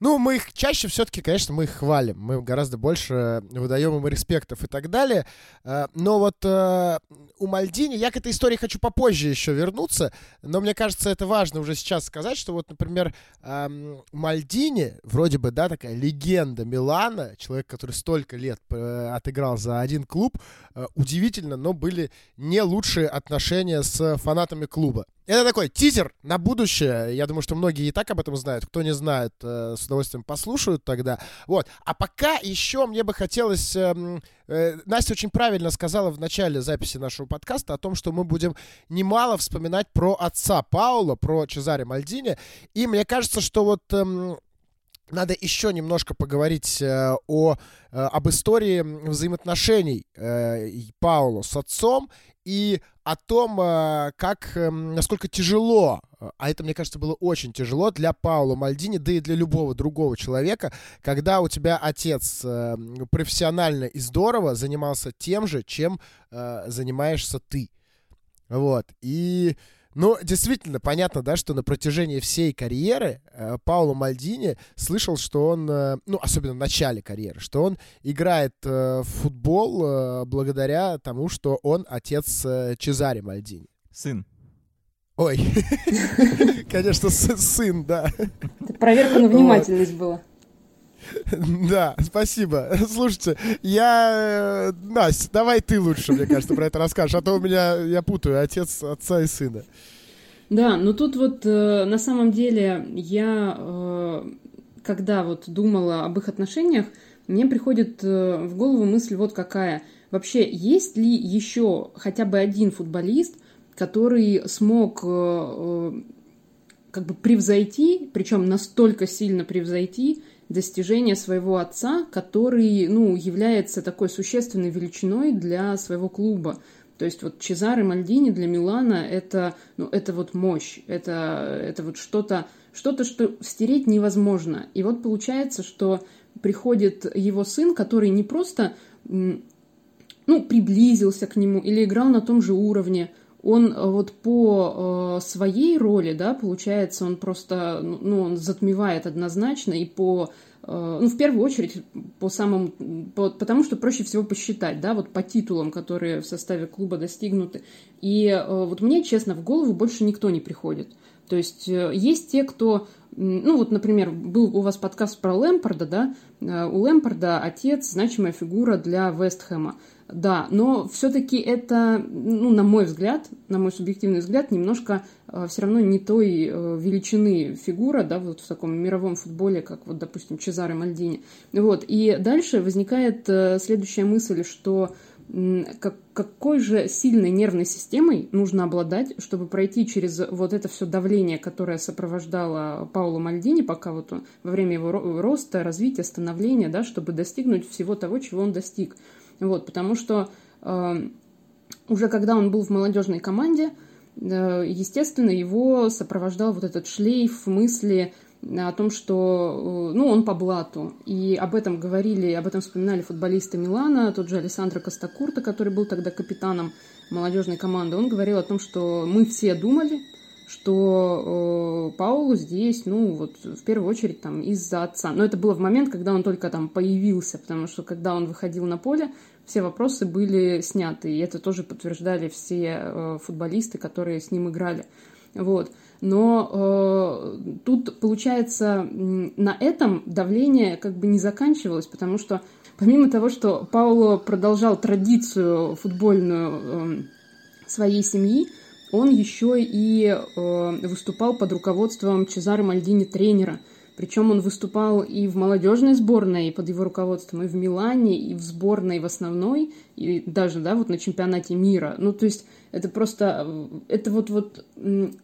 ну, мы их чаще все-таки, конечно, мы их хвалим. Мы гораздо больше выдаем им респектов и так далее. Э, но вот э, у Мальдини, я к этой истории хочу попозже еще вернуться, но мне кажется, это важно уже сейчас сказать, что вот, например, э, Мальдини, вроде бы, да, такая легенда Милана, человек, который столько лет э, отыграл за один клуб, э, удивительно, но были не лучшие отношения с фанатами клуба. Это такой тизер на будущее. Я думаю, что многие и так об этом знают. Кто не знает, э, с удовольствием послушают тогда. Вот. А пока еще мне бы хотелось... Э, э, Настя очень правильно сказала в начале записи нашего подкаста о том, что мы будем немало вспоминать про отца Паула, про Чезаре Мальдини. И мне кажется, что вот... Э, надо еще немножко поговорить э, о, э, об истории взаимоотношений э, Паула с отцом и о том, э, как, э, насколько тяжело, а это, мне кажется, было очень тяжело для Паула Мальдини, да и для любого другого человека, когда у тебя отец э, профессионально и здорово занимался тем же, чем э, занимаешься ты. Вот. И ну, действительно, понятно, да, что на протяжении всей карьеры э, Пауло Мальдини слышал, что он, э, ну, особенно в начале карьеры, что он играет э, в футбол э, благодаря тому, что он отец э, Чезаре Мальдини. Сын. Ой, конечно, сын, да. Это проверка на внимательность была. Да, спасибо. Слушайте, я... Э, Настя, давай ты лучше, мне кажется, про это расскажешь, а то у меня, я путаю, отец отца и сына. Да, ну тут вот э, на самом деле я, э, когда вот думала об их отношениях, мне приходит э, в голову мысль вот какая. Вообще, есть ли еще хотя бы один футболист, который смог э, э как бы превзойти, причем настолько сильно превзойти достижения своего отца, который, ну, является такой существенной величиной для своего клуба. То есть вот Чезаре Мальдини для Милана это, ну, это вот мощь, это, это вот что-то, что-то, что стереть невозможно. И вот получается, что приходит его сын, который не просто ну, приблизился к нему или играл на том же уровне, он э, вот по э, своей роли, да, получается, он просто, ну, он затмевает однозначно и по, э, ну, в первую очередь, по самому, по, потому что проще всего посчитать, да, вот по титулам, которые в составе клуба достигнуты. И вот мне, честно, в голову больше никто не приходит. То есть есть те, кто, ну вот, например, был у вас подкаст про Лэмпорда, да, э, у Лэмпорда отец значимая фигура для Вестхэма. Да, но все-таки это, ну, на мой взгляд, на мой субъективный взгляд, немножко э, все равно не той э, величины фигура, да, вот в таком мировом футболе, как вот, допустим, Чезаре Мальдини. Вот, и дальше возникает э, следующая мысль, что как, какой же сильной нервной системой нужно обладать, чтобы пройти через вот это все давление, которое сопровождало Пауло Мальдини, пока вот он, во время его роста, развития, становления, да, чтобы достигнуть всего того, чего он достиг. Вот, потому что э, уже когда он был в молодежной команде, э, естественно, его сопровождал вот этот шлейф мысли о том, что э, ну, он по блату. И об этом говорили, об этом вспоминали футболисты Милана, тот же Александро Костакурта, который был тогда капитаном молодежной команды. Он говорил о том, что мы все думали, что э, Паулу здесь, ну, вот в первую очередь там из-за отца. Но это было в момент, когда он только там появился, потому что когда он выходил на поле, все вопросы были сняты, и это тоже подтверждали все э, футболисты, которые с ним играли. Вот. Но э, тут, получается, на этом давление как бы не заканчивалось, потому что помимо того, что Пауло продолжал традицию футбольную э, своей семьи, он еще и э, выступал под руководством Чезаре Мальдини тренера. Причем он выступал и в молодежной сборной под его руководством, и в Милане, и в сборной в основной, и даже, да, вот на чемпионате мира. Ну, то есть это просто, это вот, вот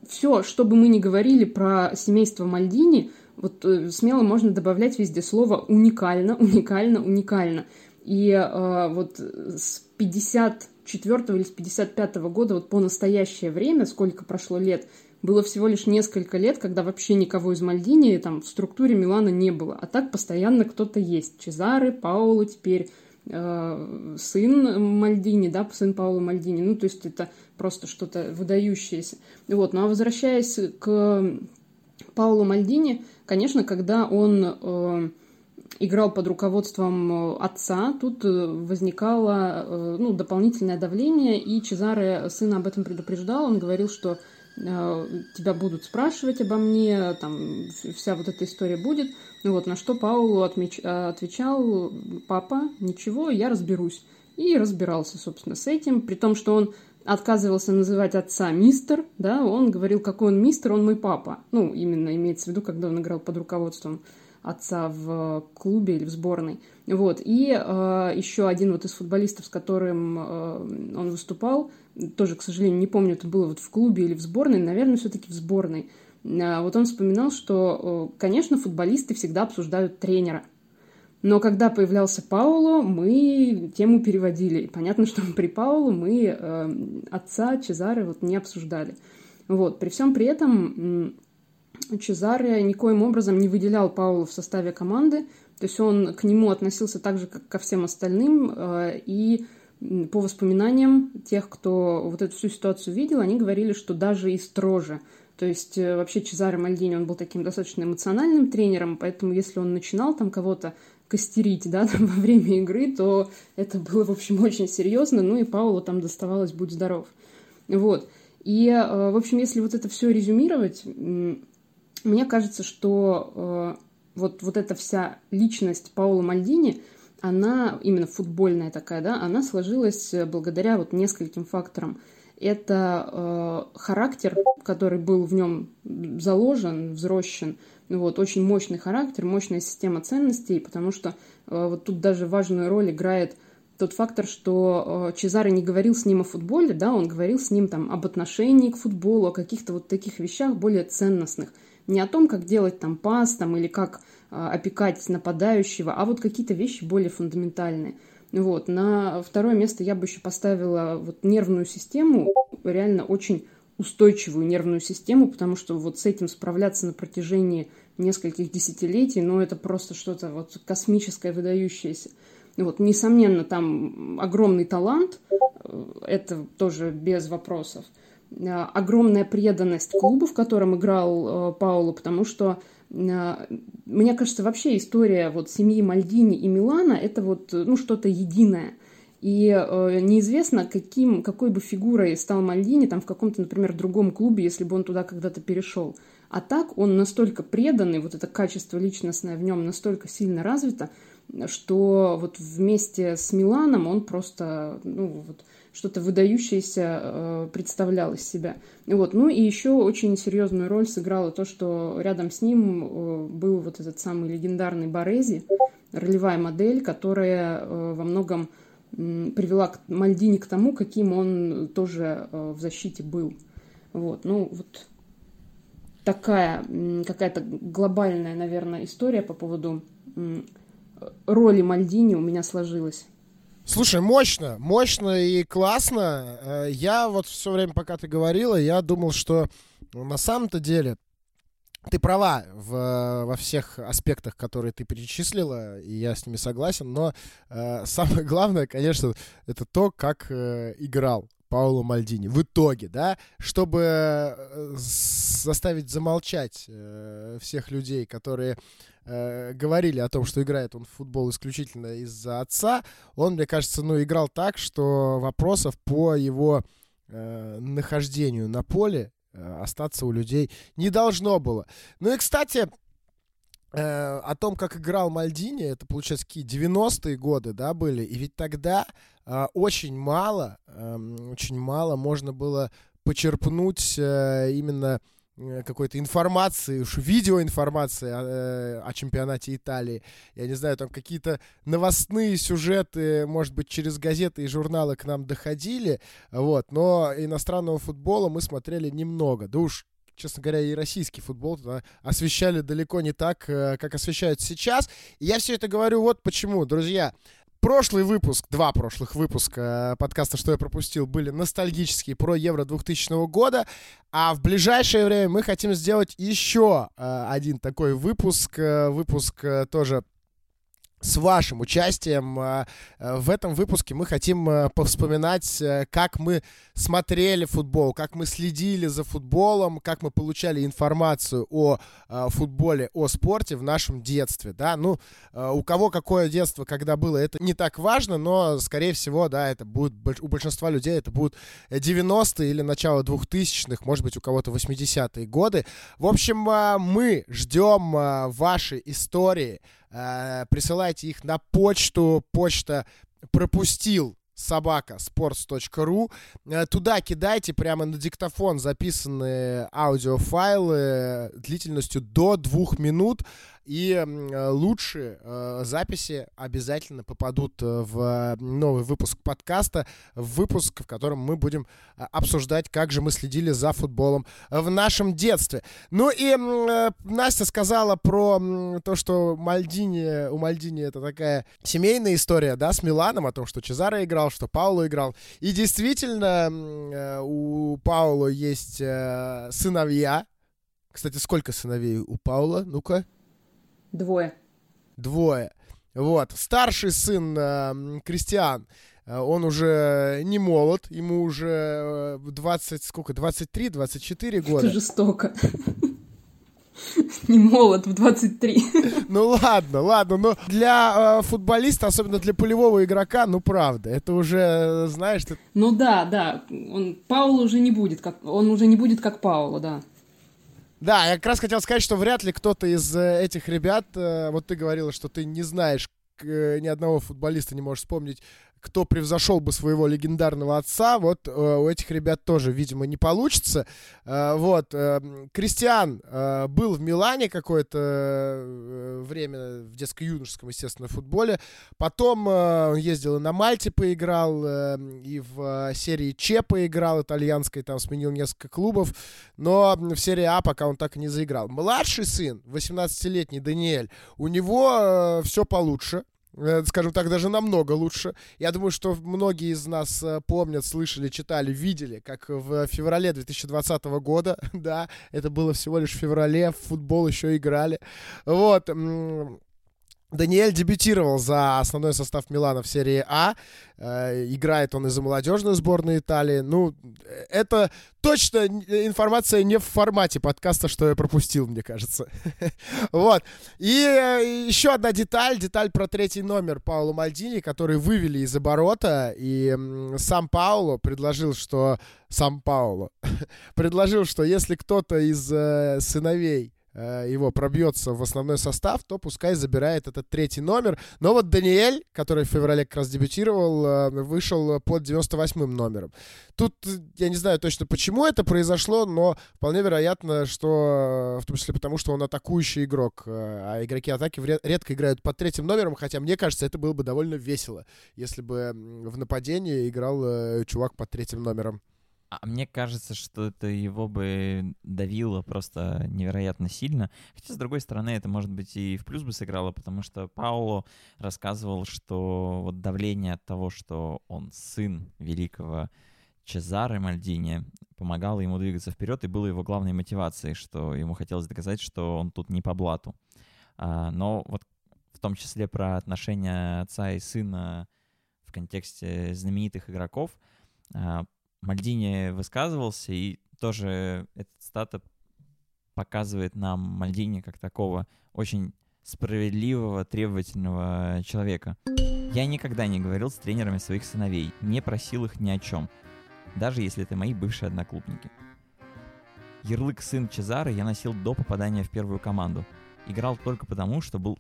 все, что бы мы ни говорили про семейство Мальдини, вот э, смело можно добавлять везде слово уникально, уникально, уникально. И э, вот с 50 54 или с 55 -го года, вот по настоящее время, сколько прошло лет, было всего лишь несколько лет, когда вообще никого из Мальдини там в структуре Милана не было. А так постоянно кто-то есть. Чезаре, Пауло теперь, э, сын Мальдини, да, сын Паула Мальдини. Ну, то есть это просто что-то выдающееся. Вот. Ну, а возвращаясь к Паулу Мальдини, конечно, когда он... Э, играл под руководством э, отца, тут э, возникало э, ну, дополнительное давление, и Чезаре сына об этом предупреждал. Он говорил, что тебя будут спрашивать обо мне, там вся вот эта история будет. Ну вот, на что Паулу отмеч... отвечал, папа, ничего, я разберусь. И разбирался, собственно, с этим, при том, что он отказывался называть отца мистер, да, он говорил, какой он мистер, он мой папа. Ну, именно имеется в виду, когда он играл под руководством отца в клубе или в сборной. Вот. И э, еще один вот из футболистов, с которым э, он выступал, тоже, к сожалению, не помню, это было вот в клубе или в сборной, наверное, все-таки в сборной. Э, вот он вспоминал, что, э, конечно, футболисты всегда обсуждают тренера. Но когда появлялся Пауло, мы тему переводили. Понятно, что при Паулу мы э, отца Чезары вот не обсуждали. Вот. При всем при этом Чезаре никоим образом не выделял Паула в составе команды, то есть он к нему относился так же, как ко всем остальным, э, и по воспоминаниям тех, кто вот эту всю ситуацию видел, они говорили, что даже и строже. То есть э, вообще Чезаре Мальдини, он был таким достаточно эмоциональным тренером, поэтому если он начинал там кого-то костерить, да, там, во время игры, то это было, в общем, очень серьезно, ну и Паулу там доставалось «будь здоров». Вот. И, э, в общем, если вот это все резюмировать, мне кажется, что э, вот, вот эта вся личность Паула Мальдини, она именно футбольная такая, да, она сложилась благодаря вот нескольким факторам. Это э, характер, который был в нем заложен, взросшен, вот, очень мощный характер, мощная система ценностей, потому что э, вот тут даже важную роль играет тот фактор, что э, Чезаре не говорил с ним о футболе, да, он говорил с ним там об отношении к футболу, о каких-то вот таких вещах более ценностных. Не о том, как делать там пас там, или как э, опекать нападающего, а вот какие-то вещи более фундаментальные. Вот. На второе место я бы еще поставила вот нервную систему, реально очень устойчивую нервную систему, потому что вот с этим справляться на протяжении нескольких десятилетий, ну, это просто что-то вот космическое, выдающееся. Вот, несомненно, там огромный талант, э, это тоже без вопросов. Э, огромная преданность клубу, в котором играл э, Пауло, потому что мне кажется, вообще история вот семьи Мальдини и Милана это вот ну, что-то единое. И э, неизвестно, каким, какой бы фигурой стал Мальдини там в каком-то, например, другом клубе, если бы он туда когда-то перешел. А так он настолько преданный, вот это качество личностное в нем настолько сильно развито, что вот вместе с Миланом он просто, ну, вот, что-то выдающееся э, представлял из себя. Вот. Ну и еще очень серьезную роль сыграло то, что рядом с ним э, был вот этот самый легендарный Борези, ролевая модель, которая э, во многом привела к Мальдини к тому, каким он тоже в защите был. Вот. Ну вот такая какая-то глобальная, наверное, история по поводу роли Мальдини у меня сложилась. Слушай, мощно, мощно и классно. Э, я вот все время, пока ты говорила, я думал, что на самом-то деле ты права в, во всех аспектах, которые ты перечислила, и я с ними согласен, но э, самое главное, конечно, это то, как э, играл Пауло Мальдини в итоге, да, чтобы э, заставить замолчать э, всех людей, которые э, говорили о том, что играет он в футбол исключительно из-за отца, он, мне кажется, ну, играл так, что вопросов по его э, нахождению на поле э, остаться у людей не должно было. Ну и, кстати, Э, о том, как играл Мальдини, это, получается, какие 90-е годы, да, были, и ведь тогда очень мало, э, очень мало можно было почерпнуть э, именно э, какой-то информации, уж видеоинформации о, э, о чемпионате Италии. Я не знаю, там какие-то новостные сюжеты, может быть, через газеты и журналы к нам доходили, вот, но иностранного футбола мы смотрели немного. Да уж честно говоря, и российский футбол да, освещали далеко не так, как освещают сейчас. И я все это говорю вот почему, друзья. Прошлый выпуск, два прошлых выпуска подкаста «Что я пропустил» были ностальгические про Евро 2000 года, а в ближайшее время мы хотим сделать еще э, один такой выпуск, э, выпуск тоже с вашим участием. А, а, в этом выпуске мы хотим а, повспоминать, как мы смотрели футбол, как мы следили за футболом, как мы получали информацию о футболе, о спорте в нашем детстве. Да? Ну, у кого какое детство, когда было, это не так важно, но, скорее всего, да, это будет у большинства людей это будут 90-е или начало 2000-х, может быть, у кого-то 80-е годы. В общем, мы ждем ваши истории, Э, присылайте их на почту. Почта пропустил собака sports.ru. Э, туда кидайте прямо на диктофон записанные аудиофайлы длительностью до двух минут. И лучшие э, записи обязательно попадут э, в новый выпуск подкаста, выпуск, в котором мы будем э, обсуждать, как же мы следили за футболом в нашем детстве. Ну и Настя сказала про то, что Мальдини, у Мальдини это такая семейная история, да, с Миланом, о том, что Чезаро играл, что Пауло играл. И действительно, у Пауло есть сыновья. Кстати, сколько сыновей у Паула? Ну-ка. Двое. Двое. Вот. Старший сын э, Кристиан, э, он уже не молод, ему уже 20, э, сколько, 23-24 года. Это жестоко. Не молод в 23. Ну ладно, ладно, но для э, футболиста, особенно для полевого игрока, ну правда, это уже, знаешь... Ты... Ну да, да, он, Паул уже не будет, как, он уже не будет как Паула, да. Да, я как раз хотел сказать, что вряд ли кто-то из э, этих ребят, э, вот ты говорила, что ты не знаешь э, ни одного футболиста не можешь вспомнить, кто превзошел бы своего легендарного отца, вот э, у этих ребят тоже, видимо, не получится. Э, вот, э, Кристиан э, был в Милане какое-то э, время в детско-юношеском, естественно, футболе. Потом э, он ездил и на Мальте поиграл, э, и в э, серии Че поиграл, итальянской, там сменил несколько клубов, но в серии А пока он так и не заиграл. Младший сын, 18-летний Даниэль, у него э, все получше. Э, скажем так, даже намного лучше. Я думаю, что многие из нас э, помнят, слышали, читали, видели, как в феврале 2020 года, да, это было всего лишь в феврале, в футбол еще играли. Вот, Даниэль дебютировал за основной состав Милана в серии А. Э, играет он и за молодежную сборную Италии. Ну, это точно информация не в формате подкаста, что я пропустил, мне кажется. вот. И э, еще одна деталь. Деталь про третий номер Пауло Мальдини, который вывели из оборота. И сам Пауло предложил, что... Сам Пауло предложил, что если кто-то из э, сыновей его пробьется в основной состав, то пускай забирает этот третий номер. Но вот Даниэль, который в феврале как раз дебютировал, э, вышел под 98-м номером. Тут я не знаю точно, почему это произошло, но вполне вероятно, что в том числе потому, что он атакующий игрок, э, а игроки атаки редко играют под третьим номером, хотя мне кажется, это было бы довольно весело, если бы в нападении играл чувак под третьим номером. А мне кажется, что это его бы давило просто невероятно сильно. Хотя, с другой стороны, это, может быть, и в плюс бы сыграло, потому что Пауло рассказывал, что вот давление от того, что он сын великого Чезаре Мальдини, помогало ему двигаться вперед и было его главной мотивацией, что ему хотелось доказать, что он тут не по блату. А, но вот в том числе про отношения отца и сына в контексте знаменитых игроков, а, Мальдини высказывался, и тоже этот стата показывает нам Мальдини как такого очень справедливого, требовательного человека. Я никогда не говорил с тренерами своих сыновей, не просил их ни о чем, даже если это мои бывшие одноклубники. Ярлык «сын Чезары» я носил до попадания в первую команду. Играл только потому, что был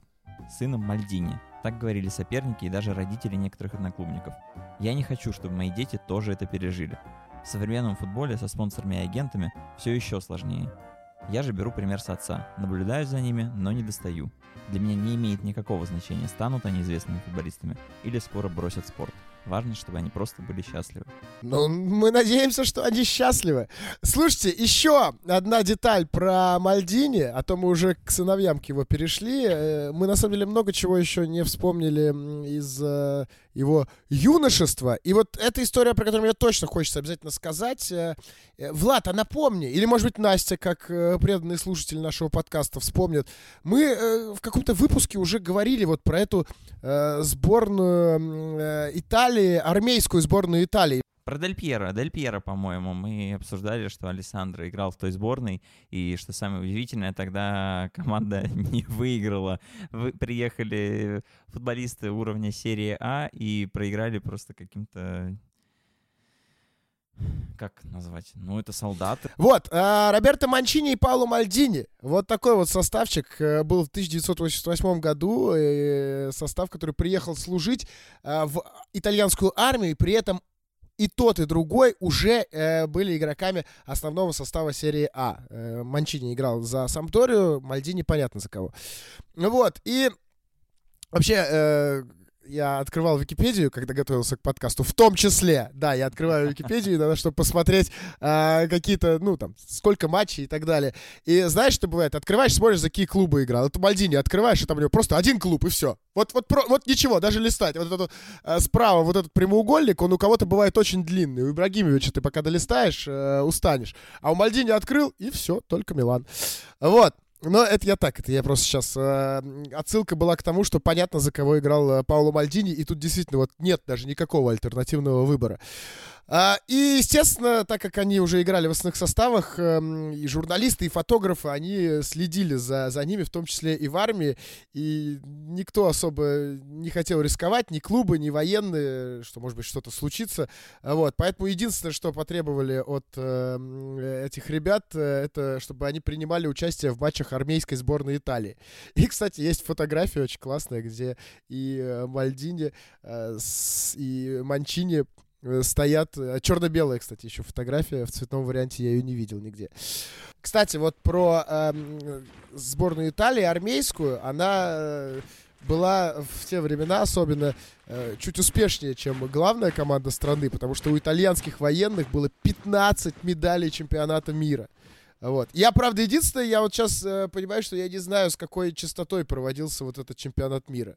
сыном Мальдини. Так говорили соперники и даже родители некоторых одноклубников. Я не хочу, чтобы мои дети тоже это пережили. В современном футболе со спонсорами и агентами все еще сложнее. Я же беру пример с отца, наблюдаю за ними, но не достаю. Для меня не имеет никакого значения, станут они известными футболистами или скоро бросят спорт. Важно, чтобы они просто были счастливы. Ну, мы надеемся, что они счастливы. Слушайте, еще одна деталь про Мальдини, а то мы уже к сыновьям к его перешли. Э, мы, на самом деле, много чего еще не вспомнили из э, его юношества. И вот эта история, про которую мне точно хочется обязательно сказать. Э, Влад, а напомни, или, может быть, Настя, как преданный слушатель нашего подкаста, вспомнит. Мы в каком-то выпуске уже говорили вот про эту сборную Италии, Италии, армейскую сборную Италии. Про Дель Пьеро. Дель Пьеро, по-моему, мы обсуждали, что Александр играл в той сборной, и что самое удивительное, тогда команда не выиграла. Вы, приехали футболисты уровня серии А и проиграли просто каким-то как назвать? Ну, это солдаты. Вот, э, Роберто Манчини и Пауло Мальдини. Вот такой вот составчик э, был в 1988 году. Э, состав, который приехал служить э, в итальянскую армию, и при этом и тот, и другой уже э, были игроками основного состава серии А. Э, Манчини играл за Самторию, Мальдини понятно за кого. Вот, и вообще... Э, я открывал Википедию, когда готовился к подкасту, в том числе, да, я открываю Википедию иногда, чтобы посмотреть э, какие-то, ну, там, сколько матчей и так далее. И знаешь, что бывает? Открываешь, смотришь, за какие клубы играл. Это Мальдини открываешь, и там у него просто один клуб, и все. Вот, вот, про, вот ничего, даже листать. Вот этот э, справа, вот этот прямоугольник, он у кого-то бывает очень длинный. У Ибрагимовича ты пока долистаешь, э, устанешь. А у Мальдини открыл, и все, только Милан. Вот. Но это я так, это я просто сейчас... Э, отсылка была к тому, что понятно, за кого играл э, Пауло Мальдини, и тут действительно вот нет даже никакого альтернативного выбора. А, и, естественно, так как они уже играли в основных составах, эм, и журналисты, и фотографы, они следили за, за ними, в том числе и в армии, и никто особо не хотел рисковать, ни клубы, ни военные, что, может быть, что-то случится. Вот, поэтому единственное, что потребовали от эм, этих ребят, э, это чтобы они принимали участие в матчах армейской сборной Италии. И, кстати, есть фотография очень классная, где и э, Мальдини, э, и Манчини Э, стоят... Э, Черно-белая, кстати, еще фотография. В цветном варианте я ее не видел нигде. Кстати, вот про э, сборную Италии, армейскую, она э, была в те времена особенно э, чуть успешнее, чем главная команда страны, потому что у итальянских военных было 15 медалей чемпионата мира. Вот. Я, правда, единственное, я вот сейчас э, понимаю, что я не знаю, с какой частотой проводился вот этот чемпионат мира.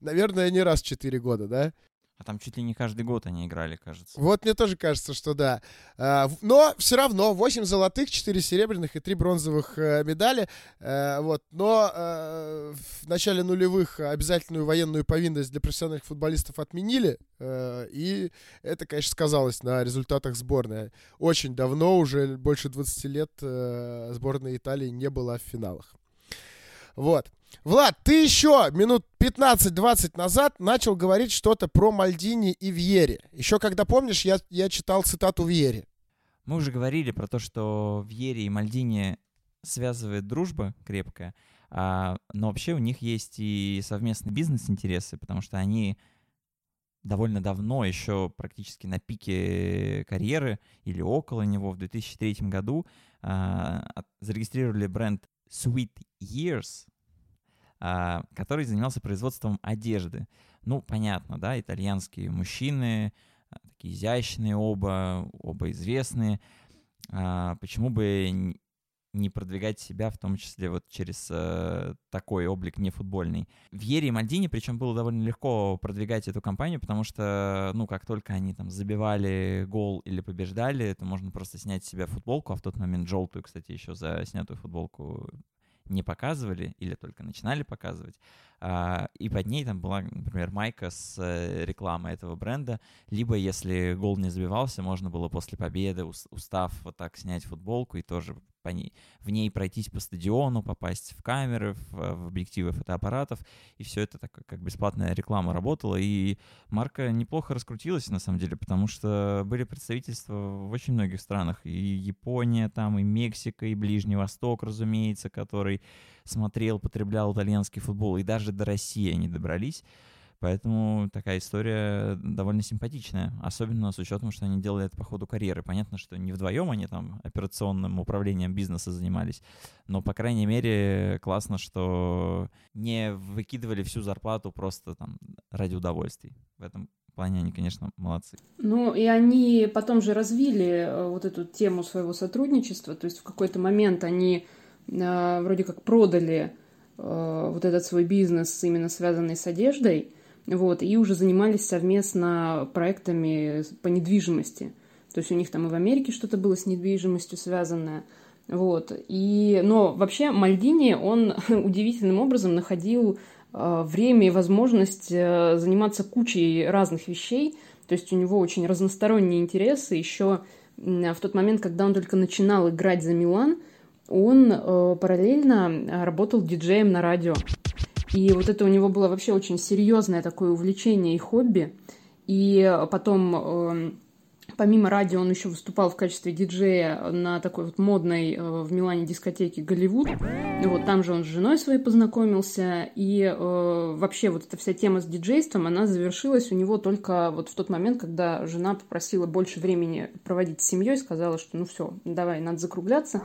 Наверное, не раз в 4 года, да? А там чуть ли не каждый год они играли, кажется. Вот мне тоже кажется, что да. А, но все равно 8 золотых, 4 серебряных и 3 бронзовых э, медали. Э, вот. Но э, в начале нулевых обязательную военную повинность для профессиональных футболистов отменили. И это, конечно, сказалось на результатах сборной. Очень давно, уже больше 20 лет, сборная Италии не была в финалах. Вот. Влад, ты еще минут 15-20 назад начал говорить что-то про Мальдини и Вьере. Еще когда помнишь, я, я читал цитату Вьере. Мы уже говорили про то, что Вьере и Мальдини связывает дружба крепкая, а, но вообще у них есть и совместные бизнес-интересы, потому что они довольно давно, еще практически на пике карьеры или около него, в 2003 году а, зарегистрировали бренд Sweet Years, а, который занимался производством одежды. Ну, понятно, да, итальянские мужчины, а, такие изящные оба, оба известные. А, почему бы не продвигать себя, в том числе вот через э, такой облик не футбольный. В Ере и Мальдине, причем было довольно легко продвигать эту компанию, потому что, ну, как только они там забивали гол или побеждали, это можно просто снять с себя футболку, а в тот момент желтую, кстати, еще за снятую футболку не показывали или только начинали показывать. А, и под ней там была, например, майка с э, рекламой этого бренда. Либо, если гол не забивался, можно было после победы, устав вот так снять футболку и тоже по ней, в ней пройтись по стадиону, попасть в камеры, в, в объективы фотоаппаратов, и все это так как бесплатная реклама работала, и марка неплохо раскрутилась на самом деле, потому что были представительства в очень многих странах, и Япония там, и Мексика, и Ближний Восток, разумеется, который смотрел, потреблял итальянский футбол, и даже до России они добрались. Поэтому такая история довольно симпатичная, особенно с учетом, что они делали это по ходу карьеры. Понятно, что не вдвоем они там операционным управлением бизнеса занимались, но, по крайней мере, классно, что не выкидывали всю зарплату просто там ради удовольствий. В этом плане они, конечно, молодцы. Ну, и они потом же развили э, вот эту тему своего сотрудничества, то есть в какой-то момент они вроде как продали э, вот этот свой бизнес, именно связанный с одеждой, вот, и уже занимались совместно проектами по недвижимости. То есть у них там и в Америке что-то было с недвижимостью связанное. Вот. И, но вообще Мальдини, он удивительным образом находил э, время и возможность э, заниматься кучей разных вещей. То есть у него очень разносторонние интересы. Еще в тот момент, когда он только начинал играть за Милан, он э, параллельно работал диджеем на радио. И вот это у него было вообще очень серьезное такое увлечение и хобби. И потом, эм, Помимо радио он еще выступал в качестве диджея на такой вот модной э, в Милане дискотеке Голливуд. Вот там же он с женой своей познакомился. И э, вообще вот эта вся тема с диджейством, она завершилась у него только вот в тот момент, когда жена попросила больше времени проводить с семьей, сказала, что ну все, давай, надо закругляться.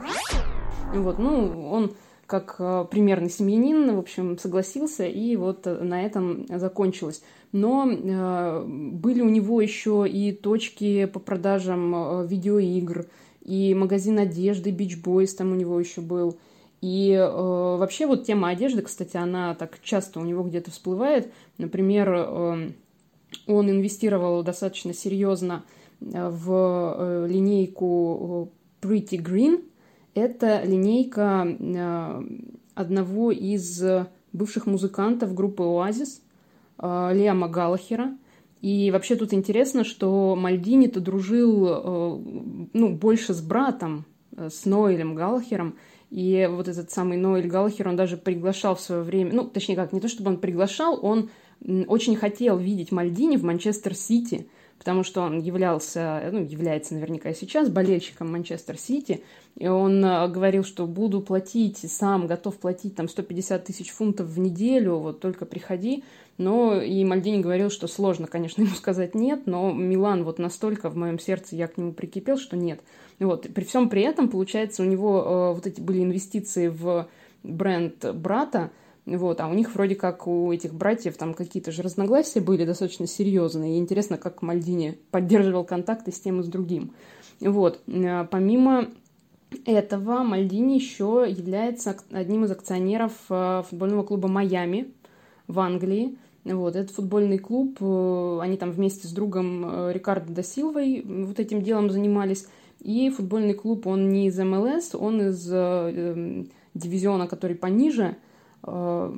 Вот, ну, он как э, примерный семьянин, в общем, согласился, и вот на этом закончилось. Но э, были у него еще и точки по продажам э, видеоигр, и магазин одежды Beach Boys там у него еще был. И э, вообще вот тема одежды, кстати, она так часто у него где-то всплывает. Например, э, он инвестировал достаточно серьезно э, в э, линейку Pretty Green, это линейка э, одного из бывших музыкантов группы э, Лиама Галлахера. И вообще тут интересно, что Мальдини-то дружил э, ну, больше с братом, с Ноэлем Галлахером. И вот этот самый Ноэль Галлахер, он даже приглашал в свое время, ну, точнее как, не то чтобы он приглашал, он очень хотел видеть Мальдини в Манчестер-Сити – потому что он являлся, ну, является наверняка и сейчас болельщиком Манчестер Сити, и он э, говорил, что буду платить, сам готов платить там 150 тысяч фунтов в неделю, вот только приходи, но и Мальдини говорил, что сложно, конечно, ему сказать нет, но Милан вот настолько в моем сердце я к нему прикипел, что нет. Вот, при всем при этом, получается, у него э, вот эти были инвестиции в бренд брата, вот, а у них вроде как у этих братьев там какие-то же разногласия были достаточно серьезные. И интересно, как Мальдини поддерживал контакты с тем и с другим. Вот, э, помимо этого, Мальдини еще является одним из акционеров э, футбольного клуба «Майами» в Англии. Вот, этот футбольный клуб, э, они там вместе с другом Рикардо да Силвой вот этим делом занимались. И футбольный клуб, он не из МЛС, он из дивизиона, который пониже – Э,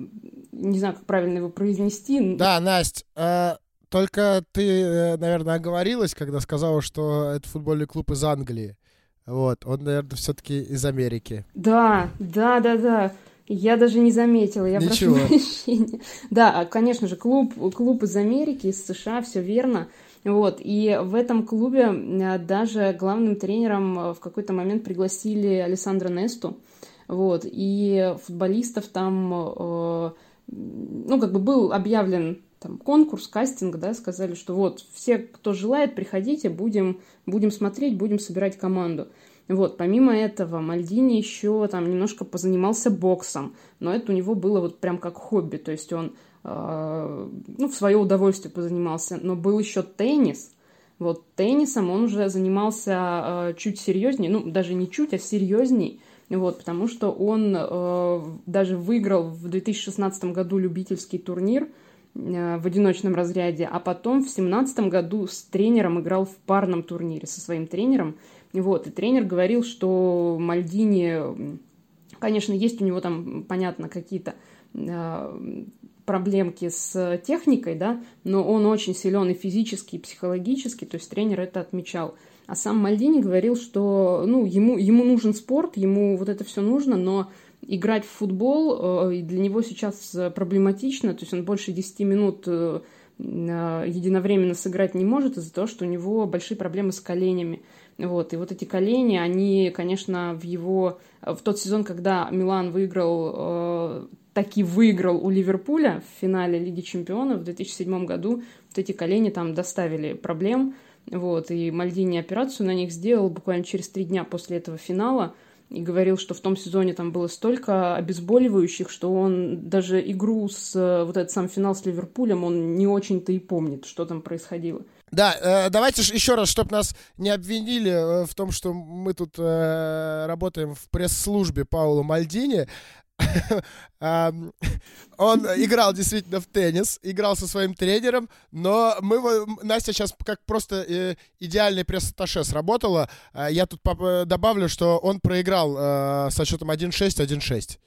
не знаю, как правильно его произнести. Да, Настя, э, только ты, э, наверное, оговорилась, когда сказала, что это футбольный клуб из Англии. Вот, он, наверное, все-таки из Америки. Да, да, да, да. Я даже не заметила, я Ничего. прошу прощения. Да, конечно же, клуб, клуб из Америки, из США, все верно. Вот, и в этом клубе даже главным тренером в какой-то момент пригласили Александра Несту. Вот, и футболистов там, ну, как бы был объявлен там конкурс, кастинг, да, сказали, что вот все, кто желает, приходите, будем, будем смотреть, будем собирать команду. Вот, помимо этого, Мальдини еще там немножко позанимался боксом, но это у него было вот прям как хобби, то есть он, э, ну, в свое удовольствие позанимался, но был еще теннис, вот теннисом он уже занимался э, чуть серьезнее, ну, даже не чуть, а серьезней, вот, потому что он э, даже выиграл в 2016 году любительский турнир э, в одиночном разряде, а потом в 2017 году с тренером играл в парном турнире со своим тренером. Вот, и тренер говорил, что Мальдини, конечно, есть у него там, понятно, какие-то э, проблемки с техникой, да, но он очень силен и физически, и психологически, то есть тренер это отмечал. А сам Мальдини говорил, что ну, ему, ему нужен спорт, ему вот это все нужно, но играть в футбол э, для него сейчас проблематично, то есть он больше 10 минут э, единовременно сыграть не может из-за того, что у него большие проблемы с коленями. Вот. И вот эти колени, они, конечно, в его... В тот сезон, когда Милан выиграл, э, таки выиграл у Ливерпуля в финале Лиги Чемпионов в 2007 году, вот эти колени там доставили проблем. Вот, и Мальдини операцию на них сделал буквально через три дня после этого финала и говорил, что в том сезоне там было столько обезболивающих, что он даже игру с э, вот этот сам финал с Ливерпулем, он не очень-то и помнит, что там происходило. Да, э, давайте еще раз, чтобы нас не обвинили э, в том, что мы тут э, работаем в пресс-службе Паула Мальдини. Он играл действительно в теннис, играл со своим тренером, но мы, Настя сейчас как просто идеальный пресс-атташе сработала. А я тут добавлю, что он проиграл со счетом 1-6, 1-6.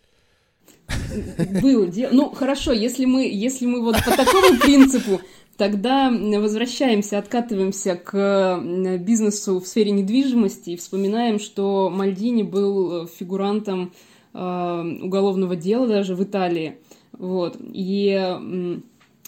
Был. Ну, хорошо, если мы, если мы вот по такому принципу Тогда возвращаемся, откатываемся к бизнесу в сфере недвижимости и вспоминаем, что Мальдини был фигурантом Э, уголовного дела даже в Италии. Вот. И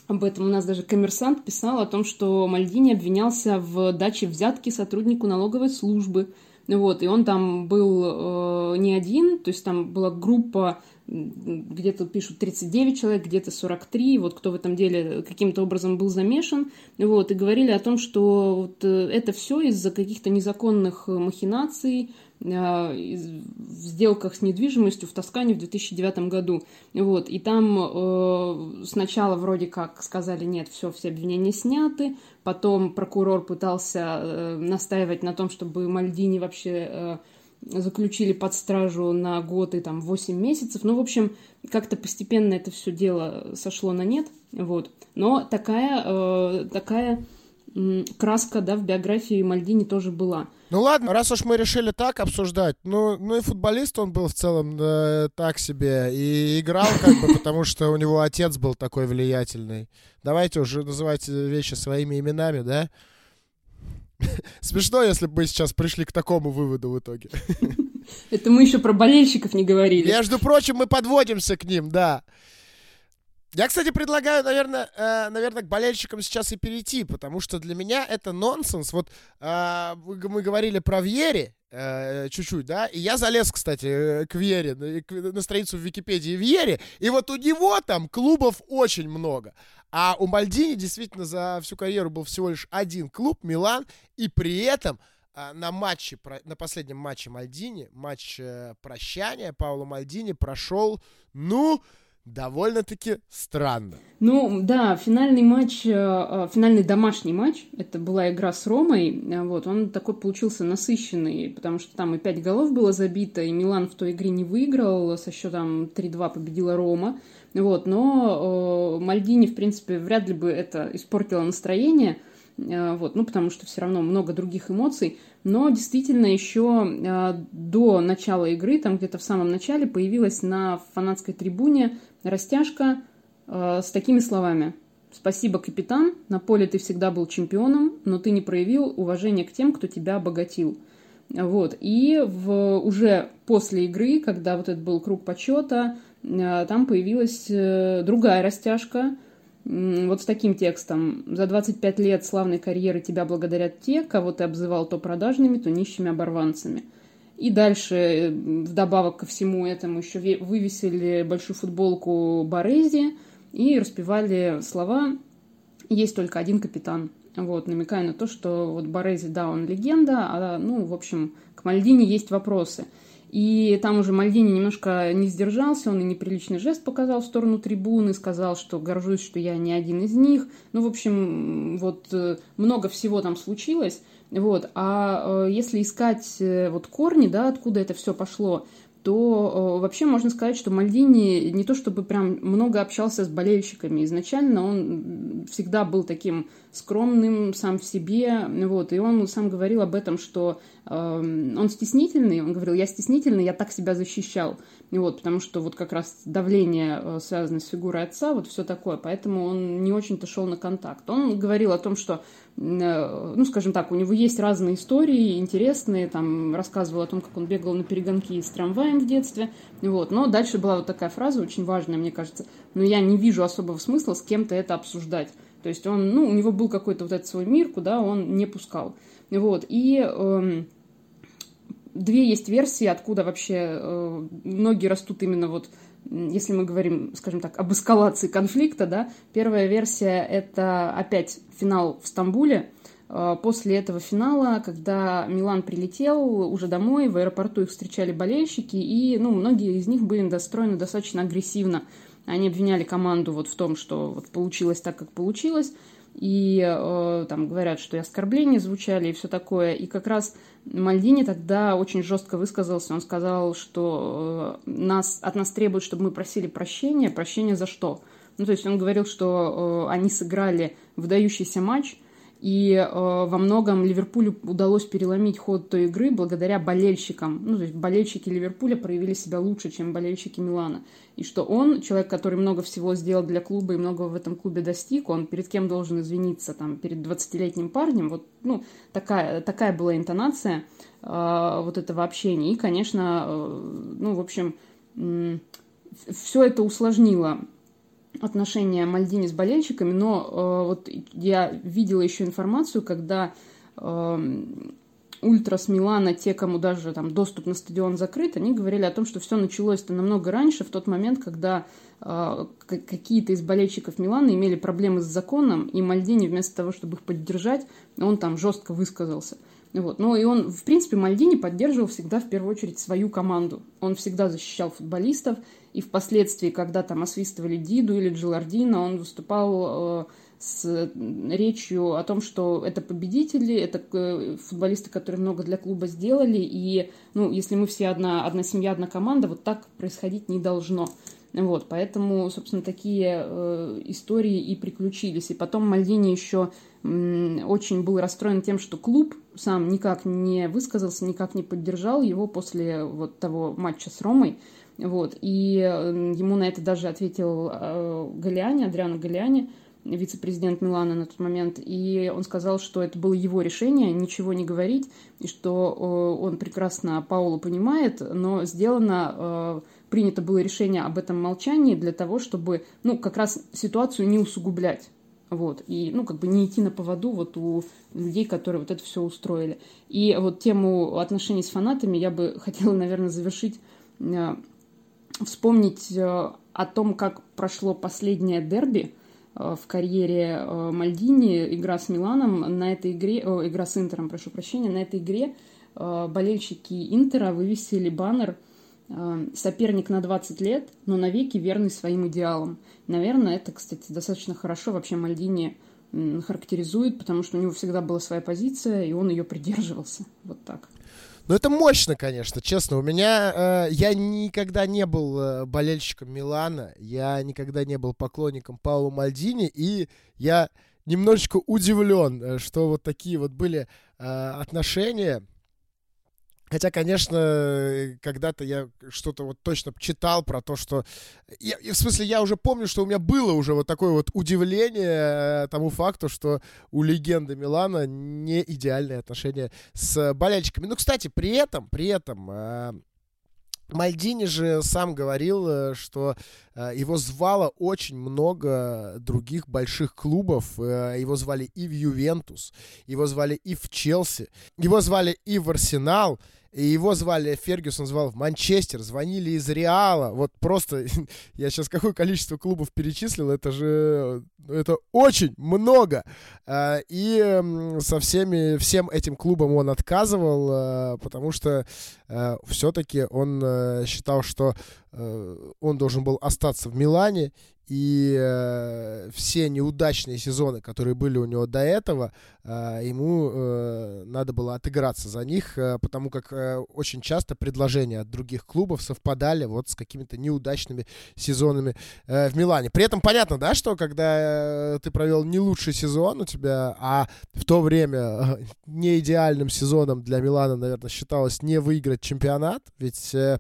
об этом у нас даже коммерсант писал о том, что Мальдини обвинялся в даче взятки сотруднику налоговой службы. Вот, и он там был э, не один, то есть там была группа где-то пишут 39 человек, где-то 43, вот кто в этом деле каким-то образом был замешан, вот, и говорили о том, что вот э, это все из-за каких-то незаконных э, махинаций, э, в сделках с недвижимостью в Тоскане в 2009 году. Вот, и там э, сначала вроде как сказали, нет, все, все обвинения сняты, потом прокурор пытался э, настаивать на том, чтобы Мальдини вообще э, заключили под стражу на год и там 8 месяцев. Ну, в общем, как-то постепенно это все дело сошло на нет. Вот. Но такая, э, такая э, краска да, в биографии Мальдини тоже была. Ну ладно, раз уж мы решили так обсуждать, ну, ну и футболист он был в целом э, так себе, и играл как бы, потому что у него отец был такой влиятельный. Давайте уже называть вещи своими именами, да? Смешно, если бы мы сейчас пришли к такому выводу в итоге. Это мы еще про болельщиков не говорили. Между прочим, мы подводимся к ним, да. Я, кстати, предлагаю, наверное, э, наверное, к болельщикам сейчас и перейти, потому что для меня это нонсенс. Вот э, мы говорили про Вьери э, чуть-чуть, да, и я залез, кстати, э, к Вьере, на, на страницу в Википедии Вьере, и вот у него там клубов очень много. А у Мальдини действительно за всю карьеру был всего лишь один клуб, Милан, и при этом а, на матче, на последнем матче Мальдини, матч э, прощания Паула Мальдини прошел, ну, довольно-таки странно. Ну, да, финальный матч, э, э, финальный домашний матч, это была игра с Ромой, вот, он такой получился насыщенный, потому что там и 5 голов было забито, и Милан в той игре не выиграл, со счетом 3-2 победила Рома, вот, но э, Мальдини, в принципе, вряд ли бы это испортило настроение, э, вот, ну, потому что все равно много других эмоций. Но действительно еще э, до начала игры, там где-то в самом начале, появилась на фанатской трибуне растяжка э, с такими словами. Спасибо, капитан. На поле ты всегда был чемпионом, но ты не проявил уважения к тем, кто тебя обогатил. Вот. И в, уже после игры, когда вот этот был круг почета, Э, там появилась э, другая растяжка, вот с таким текстом. «За 25 лет славной карьеры тебя благодарят те, кого ты обзывал то продажными, то нищими оборванцами». И дальше, э, вдобавок ко всему этому, еще вывесили большую футболку Борези и распевали слова «Есть только один капитан». Вот, намекая на то, что вот Борези, да, он легенда, а, ну, в общем, к Мальдине есть вопросы – и там уже Мальдини немножко не сдержался, он и неприличный жест показал в сторону трибуны, сказал, что горжусь, что я не один из них. Ну, в общем, вот э, много всего там случилось. Вот. А э, если искать э, вот корни, да, откуда это все пошло, то вообще можно сказать, что Мальдини не то чтобы прям много общался с болельщиками. Изначально он всегда был таким скромным сам в себе, вот, и он сам говорил об этом, что э, он стеснительный, он говорил, я стеснительный, я так себя защищал, вот, потому что вот как раз давление э, связано с фигурой отца, вот все такое, поэтому он не очень-то шел на контакт. Он говорил о том, что, э, ну, скажем так, у него есть разные истории интересные, там, рассказывал о том, как он бегал на перегонки с трамваем в детстве, вот, но дальше была вот такая фраза, очень важная, мне кажется, но я не вижу особого смысла с кем-то это обсуждать. То есть он, ну, у него был какой-то вот этот свой мир, куда он не пускал. Вот, и э, две есть версии, откуда вообще э, ноги растут именно вот, если мы говорим, скажем так, об эскалации конфликта, да. Первая версия — это опять финал в Стамбуле, э, После этого финала, когда Милан прилетел уже домой, в аэропорту их встречали болельщики, и ну, многие из них были настроены достаточно агрессивно они обвиняли команду вот в том, что вот получилось так, как получилось, и э, там говорят, что и оскорбления звучали, и все такое. И как раз Мальдини тогда очень жестко высказался. Он сказал, что э, нас, от нас требуют, чтобы мы просили прощения. Прощения за что? Ну, то есть он говорил, что э, они сыграли выдающийся матч, и э, во многом Ливерпулю удалось переломить ход той игры благодаря болельщикам. Ну, то есть болельщики Ливерпуля проявили себя лучше, чем болельщики Милана. И что он, человек, который много всего сделал для клуба и много в этом клубе достиг, он перед кем должен извиниться, там, перед 20-летним парнем. Вот, ну, такая, такая была интонация э, вот этого общения. И, конечно, э, ну, в общем, э, все это усложнило отношения Мальдини с болельщиками, но э, вот я видела еще информацию, когда э, Ультрас Милана, те, кому даже там доступ на стадион закрыт, они говорили о том, что все началось-то намного раньше, в тот момент, когда э, какие-то из болельщиков Милана имели проблемы с законом, и Мальдини вместо того, чтобы их поддержать, он там жестко высказался. Вот. Ну и он, в принципе, Мальдини поддерживал всегда в первую очередь свою команду. Он всегда защищал футболистов, и впоследствии, когда там освистывали Диду или Джилардино, он выступал э, с речью о том, что это победители, это э, футболисты, которые много для клуба сделали, и, ну, если мы все одна, одна семья, одна команда, вот так происходить не должно. Вот, поэтому, собственно, такие э, истории и приключились. И потом Мальдини еще очень был расстроен тем, что клуб сам никак не высказался, никак не поддержал его после вот того матча с Ромой. Вот, и ему на это даже ответил э, Галиани, Адриано Галиани, вице-президент Милана на тот момент, и он сказал, что это было его решение ничего не говорить, и что э, он прекрасно Паулу понимает, но сделано, э, принято было решение об этом молчании для того, чтобы, ну, как раз ситуацию не усугублять. Вот, и, ну, как бы не идти на поводу вот у людей, которые вот это все устроили. И вот тему отношений с фанатами я бы хотела, наверное, завершить, вспомнить о том, как прошло последнее дерби – Э, в карьере э, Мальдини, игра с Миланом, на этой игре, о, игра с Интером, прошу прощения, на этой игре э, болельщики Интера вывесили баннер соперник на 20 лет, но навеки верный своим идеалам. Наверное, это, кстати, достаточно хорошо вообще Мальдини характеризует, потому что у него всегда была своя позиция, и он ее придерживался. Вот так. Ну, это мощно, конечно, честно. У меня... Э, я никогда не был э, болельщиком Милана, я никогда не был поклонником Паула Мальдини, и я немножечко удивлен, э, что вот такие вот были э, отношения Хотя, конечно, когда-то я что-то вот точно читал про то, что... Я, в смысле, я уже помню, что у меня было уже вот такое вот удивление э, тому факту, что у легенды Милана не идеальные отношения с болельщиками. Ну, кстати, при этом, при этом... Э, Мальдини же сам говорил, э, что его звало очень много других больших клубов. Его звали и в Ювентус, его звали и в Челси, его звали и в Арсенал. И его звали, Фергюсон звал в Манчестер, звонили из Реала. Вот просто, я сейчас какое количество клубов перечислил, это же, это очень много. А, и со всеми, всем этим клубам он отказывал, а, потому что а, все-таки он э, считал, что э, он должен был остаться в Милане, и э, все неудачные сезоны, которые были у него до этого, э, ему э, надо было отыграться за них, э, потому как э, очень часто предложения от других клубов совпадали вот с какими-то неудачными сезонами э, в Милане. При этом понятно, да, что когда э, ты провел не лучший сезон у тебя, а в то время э, не идеальным сезоном для Милана, наверное, считалось не выиграть чемпионат, ведь э,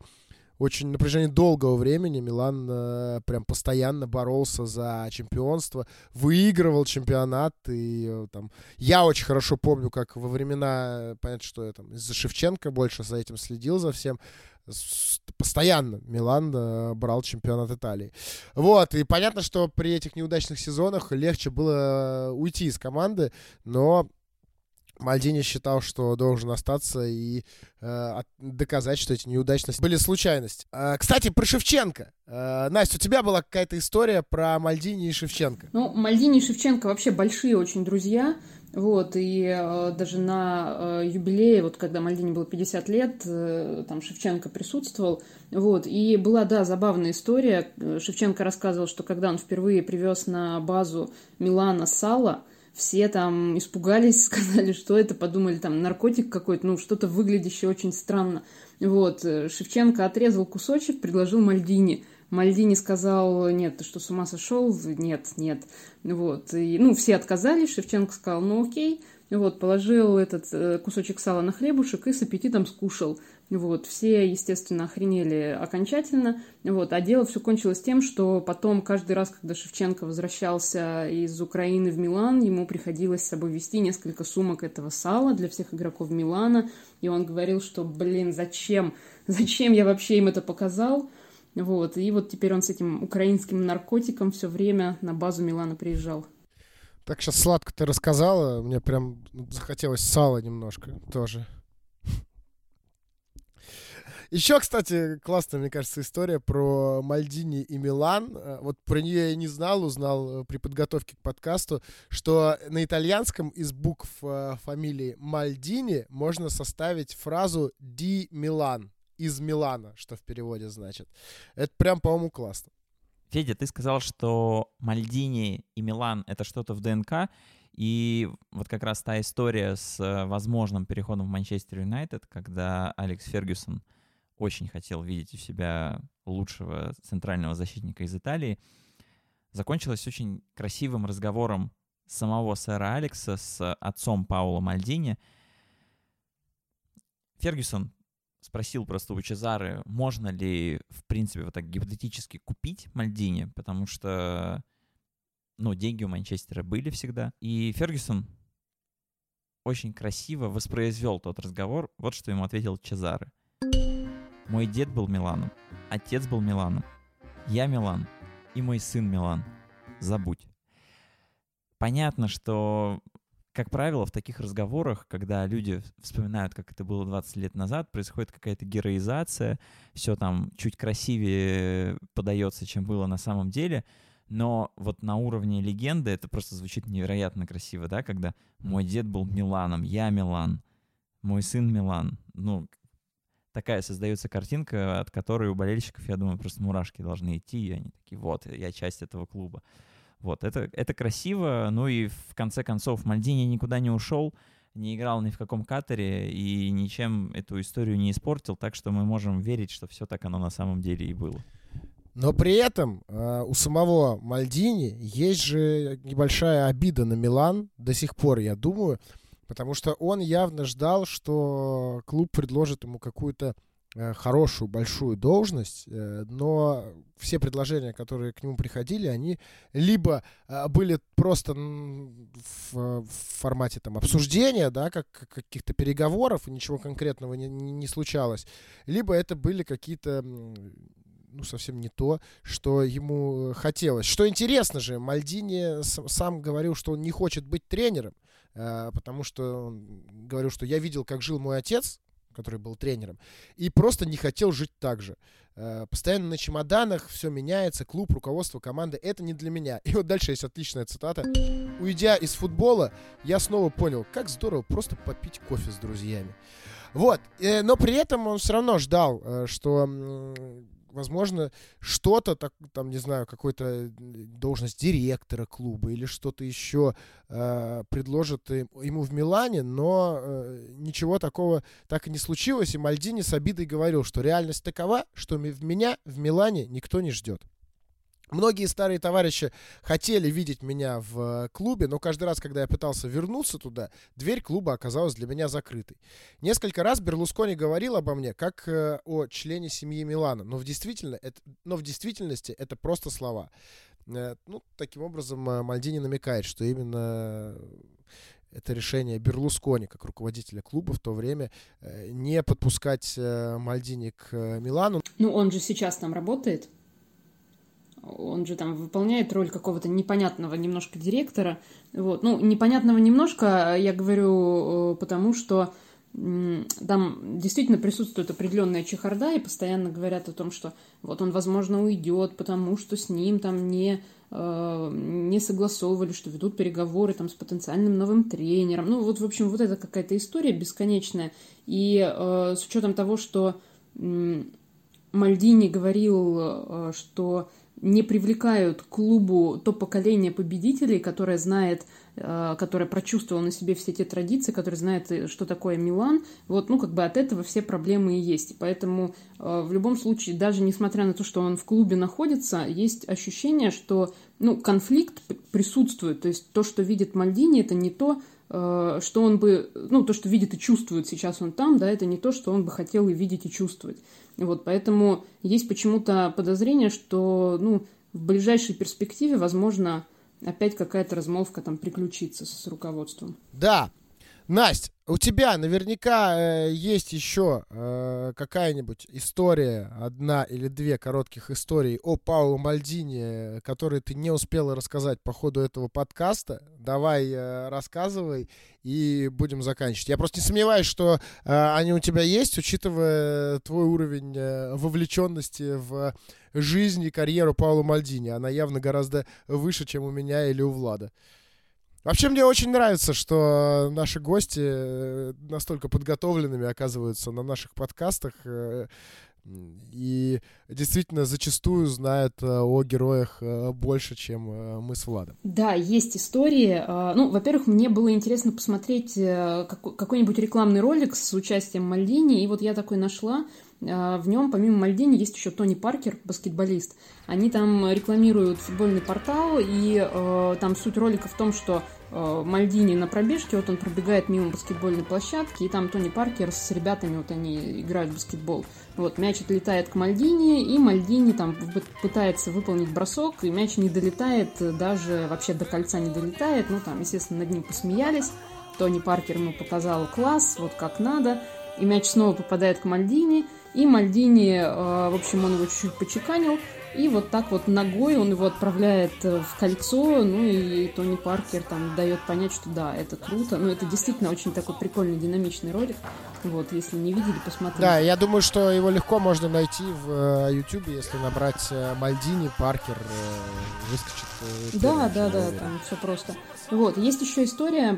очень на протяжении долгого времени. Милан э, прям постоянно боролся за чемпионство, выигрывал чемпионат, и э, там я очень хорошо помню, как во времена, понятно, что я там из-за Шевченко больше за этим следил за всем, постоянно Милан э, брал чемпионат Италии. Вот, и понятно, что при этих неудачных сезонах легче было уйти из команды, но Мальдини считал, что должен остаться и э, доказать, что эти неудачности были случайность. Э, кстати, про Шевченко. Э, Настя, у тебя была какая-то история про Мальдини и Шевченко? Ну, Мальдини и Шевченко вообще большие очень друзья. Вот, и э, даже на э, юбилее, вот когда Мальдини было 50 лет, э, там Шевченко присутствовал, вот, и была, да, забавная история. Шевченко рассказывал, что когда он впервые привез на базу Милана сало, все там испугались, сказали, что это, подумали, там, наркотик какой-то, ну, что-то выглядящее очень странно. Вот, э, Шевченко отрезал кусочек, предложил Мальдини. Мальдини сказал, нет, ты что, с ума сошел? Нет, нет. Вот, и, ну, все отказались, Шевченко сказал, ну, окей. Вот, положил этот э, кусочек сала на хлебушек и с аппетитом скушал. Вот, все, естественно, охренели окончательно. Вот, а дело все кончилось тем, что потом каждый раз, когда Шевченко возвращался из Украины в Милан, ему приходилось с собой вести несколько сумок этого сала для всех игроков Милана. И он говорил, что, блин, зачем? Зачем я вообще им это показал? Вот, и вот теперь он с этим украинским наркотиком все время на базу Милана приезжал. Так сейчас сладко ты рассказала, мне прям захотелось сала немножко тоже. Еще, кстати, классная, мне кажется, история про Мальдини и Милан. Э, вот про нее я не знал, узнал э, при подготовке к подкасту, что на итальянском из букв э, фамилии Мальдини можно составить фразу «Ди Милан» из Милана, что в переводе значит. Это прям, по-моему, классно. Федя, ты сказал, что Мальдини и Милан — это что-то в ДНК, и вот как раз та история с возможным переходом в Манчестер Юнайтед, когда Алекс Фергюсон очень хотел видеть у себя лучшего центрального защитника из Италии, закончилась очень красивым разговором самого сэра Алекса с отцом Паула Мальдини. Фергюсон спросил просто у Чезары, можно ли, в принципе, вот так гипотетически купить Мальдини, потому что, ну, деньги у Манчестера были всегда. И Фергюсон очень красиво воспроизвел тот разговор. Вот что ему ответил Чезары. Мой дед был Миланом, отец был Миланом, я Милан и мой сын Милан. Забудь. Понятно, что, как правило, в таких разговорах, когда люди вспоминают, как это было 20 лет назад, происходит какая-то героизация, все там чуть красивее подается, чем было на самом деле, но вот на уровне легенды это просто звучит невероятно красиво, да, когда мой дед был Миланом, я Милан, мой сын Милан. Ну, такая создается картинка, от которой у болельщиков, я думаю, просто мурашки должны идти, и они такие, вот, я часть этого клуба. Вот, это, это красиво, ну и в конце концов Мальдини никуда не ушел, не играл ни в каком катере и ничем эту историю не испортил, так что мы можем верить, что все так оно на самом деле и было. Но при этом э, у самого Мальдини есть же небольшая обида на Милан до сих пор, я думаю, Потому что он явно ждал, что клуб предложит ему какую-то э, хорошую, большую должность, э, но все предложения, которые к нему приходили, они либо э, были просто в, формате там обсуждения, да, как каких-то переговоров, и ничего конкретного не, не случалось, либо это были какие-то ну, совсем не то, что ему хотелось. Что интересно же, Мальдини сам говорил, что он не хочет быть тренером, потому что он говорил, что я видел, как жил мой отец, который был тренером, и просто не хотел жить так же. Э, постоянно на чемоданах, все меняется, клуб, руководство команды, это не для меня. И вот дальше есть отличная цитата. Уйдя из футбола, я снова понял, как здорово просто попить кофе с друзьями. Вот, э, но при этом он все равно ждал, что возможно, что-то, там, не знаю, какой-то должность директора клуба или что-то еще э, предложат ему в Милане, но э, ничего такого так и не случилось, и Мальдини с обидой говорил, что реальность такова, что в меня в Милане никто не ждет. Многие старые товарищи хотели видеть меня в э, клубе, но каждый раз, когда я пытался вернуться туда, дверь клуба оказалась для меня закрытой. Несколько раз Берлускони говорил обо мне как э, о члене семьи Милана, но в, действительно, это, но в действительности это просто слова. Э, ну, таким образом, Мальдини намекает, что именно это решение Берлускони, как руководителя клуба в то время, не подпускать Мальдини к Милану. Ну, он же сейчас там работает он же там выполняет роль какого-то непонятного немножко директора. Вот. Ну, непонятного немножко, я говорю, э, потому что там действительно присутствует определенная чехарда, и постоянно говорят о том, что вот он, возможно, уйдет, потому что с ним там не, э, не согласовывали, что ведут переговоры там с потенциальным новым тренером. Ну, вот, в общем, вот это какая-то история бесконечная. И э, с учетом того, что э, Мальдини говорил, э, что не привлекают к клубу то поколение победителей, которое знает, э, которое прочувствовало на себе все те традиции, которое знает, э, что такое Милан. Вот, ну, как бы от этого все проблемы и есть. поэтому э, в любом случае, даже несмотря на то, что он в клубе находится, есть ощущение, что, ну, конфликт присутствует. То есть то, что видит Мальдини, это не то, что он бы, ну, то, что видит и чувствует сейчас он там, да, это не то, что он бы хотел и видеть и чувствовать. Вот, поэтому есть почему-то подозрение, что ну, в ближайшей перспективе, возможно, опять какая-то размолвка там приключится с руководством. Да, Настя, у тебя наверняка э, есть еще э, какая-нибудь история, одна или две коротких историй о Пауло Мальдине, которые ты не успела рассказать по ходу этого подкаста. Давай э, рассказывай и будем заканчивать. Я просто не сомневаюсь, что э, они у тебя есть, учитывая твой уровень э, вовлеченности в жизнь и карьеру Паула Мальдини. Она явно гораздо выше, чем у меня или у Влада. Вообще мне очень нравится, что наши гости э, настолько подготовленными оказываются на наших подкастах э, и действительно зачастую знают э, о героях больше, чем мы с Владом. Да, есть истории. Ну, во-первых, мне было интересно посмотреть какой-нибудь рекламный ролик с участием Мальдини, и вот я такой нашла. В нем, помимо Мальдини, есть еще Тони Паркер, баскетболист. Они там рекламируют футбольный портал, и э, там суть ролика в том, что Э, Мальдини на пробежке, вот он пробегает мимо баскетбольной площадки, и там Тони Паркер с ребятами, вот они играют в баскетбол. Вот, мяч отлетает к Мальдини, и Мальдини там пытается выполнить бросок, и мяч не долетает, даже вообще до кольца не долетает, ну там, естественно, над ним посмеялись. Тони Паркер ему показал класс, вот как надо, и мяч снова попадает к Мальдини, и Мальдини, э, в общем, он его чуть-чуть почеканил, и вот так вот ногой он его отправляет э, в кольцо, ну и Тони Паркер там дает понять, что да, это круто. Ну, это действительно очень такой прикольный, динамичный ролик. Вот, если не видели, посмотрите. Да, я думаю, что его легко можно найти в YouTube, если набрать э, Мальдини, Паркер, э, выскочит. Да, да, да, там все просто. Вот, есть еще история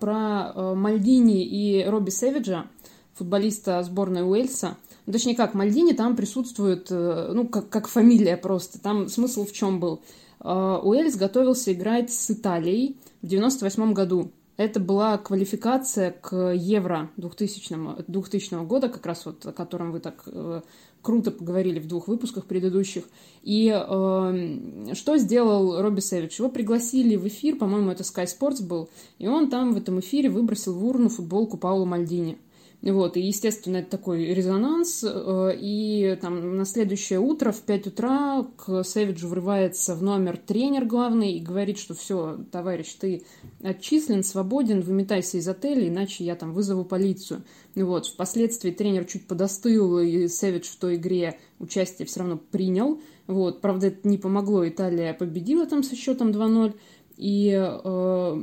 про Мальдини и Робби Сэвиджа, футболиста сборной Уэльса. Ну, точнее как, Мальдини там присутствует, э, ну, как, как фамилия просто. Там смысл в чем был? Э, Уэльс готовился играть с Италией в 98 году. Это была квалификация к Евро 2000, 2000 года, как раз вот о котором вы так э, круто поговорили в двух выпусках предыдущих. И э, что сделал Робби Сэвидж? Его пригласили в эфир, по-моему, это Sky Sports был, и он там в этом эфире выбросил в урну футболку Паула Мальдини. Вот, и, естественно, это такой резонанс, э, и там на следующее утро в 5 утра к Сэвиджу врывается в номер тренер главный и говорит, что все, товарищ, ты отчислен, свободен, выметайся из отеля, иначе я там вызову полицию. Вот, впоследствии тренер чуть подостыл, и Сэвидж в той игре участие все равно принял. Вот, правда, это не помогло, Италия победила там со счетом 2-0. И э,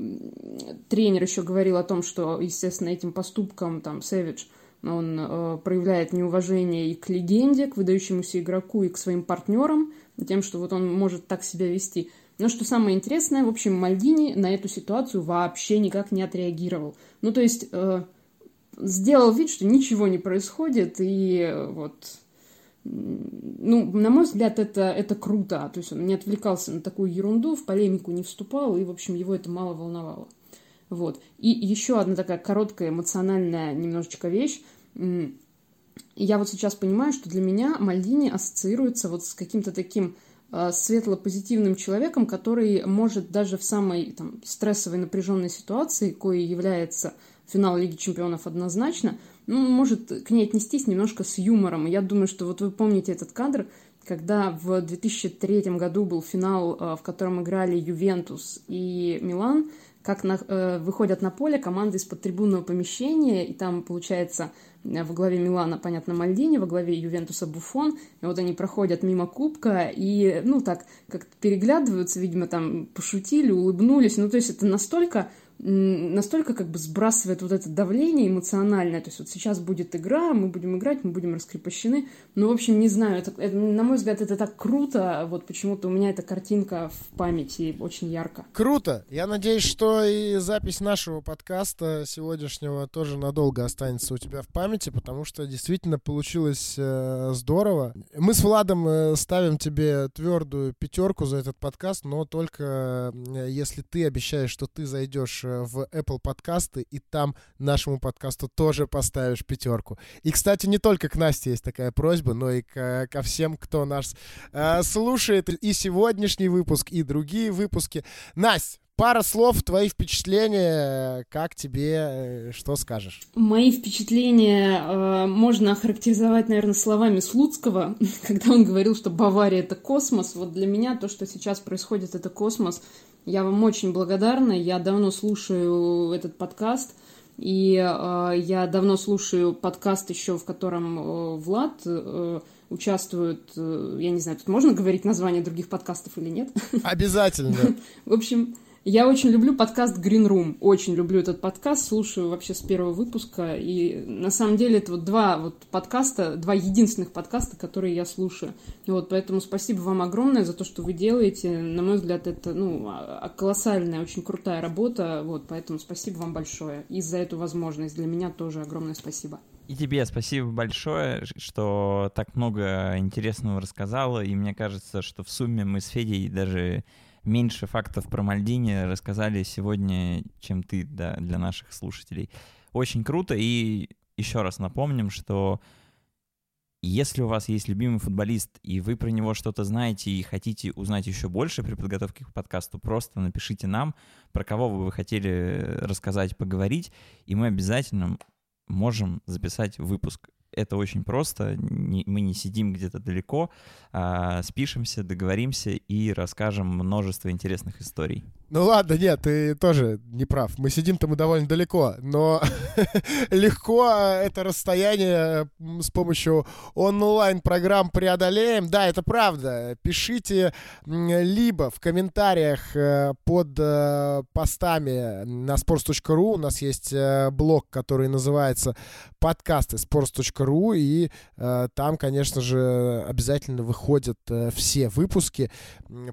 тренер еще говорил о том, что, естественно, этим поступком там Сэвидж он э, проявляет неуважение и к легенде, к выдающемуся игроку, и к своим партнерам, тем, что вот он может так себя вести. Но что самое интересное, в общем, Мальдини на эту ситуацию вообще никак не отреагировал. Ну, то есть э, сделал вид, что ничего не происходит, и э, вот ну, на мой взгляд, это, это круто. То есть он не отвлекался на такую ерунду, в полемику не вступал, и, в общем, его это мало волновало. Вот. И еще одна такая короткая эмоциональная немножечко вещь. Я вот сейчас понимаю, что для меня Мальдини ассоциируется вот с каким-то таким э, светло-позитивным человеком, который может даже в самой там, стрессовой напряженной ситуации, коей является финал Лиги Чемпионов однозначно, ну, может к ней отнестись немножко с юмором. Я думаю, что вот вы помните этот кадр, когда в 2003 году был финал, э, в котором играли Ювентус и Милан, как на, э, выходят на поле команды из-под трибунного помещения, и там, получается, э, во главе Милана, понятно, Мальдини, во главе Ювентуса Буфон, и вот они проходят мимо кубка, и, ну, так, как переглядываются, видимо, там пошутили, улыбнулись, ну, то есть это настолько настолько как бы сбрасывает вот это давление эмоциональное. То есть вот сейчас будет игра, мы будем играть, мы будем раскрепощены. Ну, в общем, не знаю, это, это, на мой взгляд, это так круто. Вот почему-то у меня эта картинка в памяти очень ярко. Круто. Я надеюсь, что и запись нашего подкаста сегодняшнего тоже надолго останется у тебя в памяти, потому что действительно получилось э, здорово. Мы с Владом э, ставим тебе твердую пятерку за этот подкаст, но только э, если ты обещаешь, что ты зайдешь в Apple подкасты, и там нашему подкасту тоже поставишь пятерку. И, кстати, не только к Насте есть такая просьба, но и ко, ко всем, кто нас э, слушает и сегодняшний выпуск, и другие выпуски. Настя, Пара слов, твои впечатления, как тебе, э, что скажешь? Мои впечатления э, можно охарактеризовать, наверное, словами Слуцкого, когда он говорил, что Бавария — это космос. Вот для меня то, что сейчас происходит, это космос. Я вам очень благодарна. Я давно слушаю этот подкаст. И э, я давно слушаю подкаст еще, в котором э, Влад э, участвует, э, я не знаю, тут можно говорить название других подкастов или нет? Обязательно. В общем, я очень люблю подкаст Green Room, очень люблю этот подкаст, слушаю вообще с первого выпуска, и на самом деле это вот два вот подкаста, два единственных подкаста, которые я слушаю. И вот поэтому спасибо вам огромное за то, что вы делаете. На мой взгляд, это ну, а, а, колоссальная, очень крутая работа, вот, поэтому спасибо вам большое. И за эту возможность для меня тоже огромное спасибо. И тебе спасибо большое, что так много интересного рассказала, и мне кажется, что в сумме мы с Федей даже меньше фактов про Мальдини рассказали сегодня, чем ты да, для наших слушателей. Очень круто. И еще раз напомним, что если у вас есть любимый футболист, и вы про него что-то знаете и хотите узнать еще больше при подготовке к подкасту, просто напишите нам, про кого вы бы хотели рассказать, поговорить, и мы обязательно можем записать выпуск это очень просто. Не, мы не сидим где-то далеко, а спишемся, договоримся и расскажем множество интересных историй. Ну ладно, нет, ты тоже не прав. Мы сидим-то мы довольно далеко, но легко это расстояние с помощью онлайн-программ преодолеем. Да, это правда. Пишите либо в комментариях э, под э, постами на sports.ru. У нас есть э, блог, который называется подкасты sports.ru, и там, конечно же, обязательно выходят все выпуски.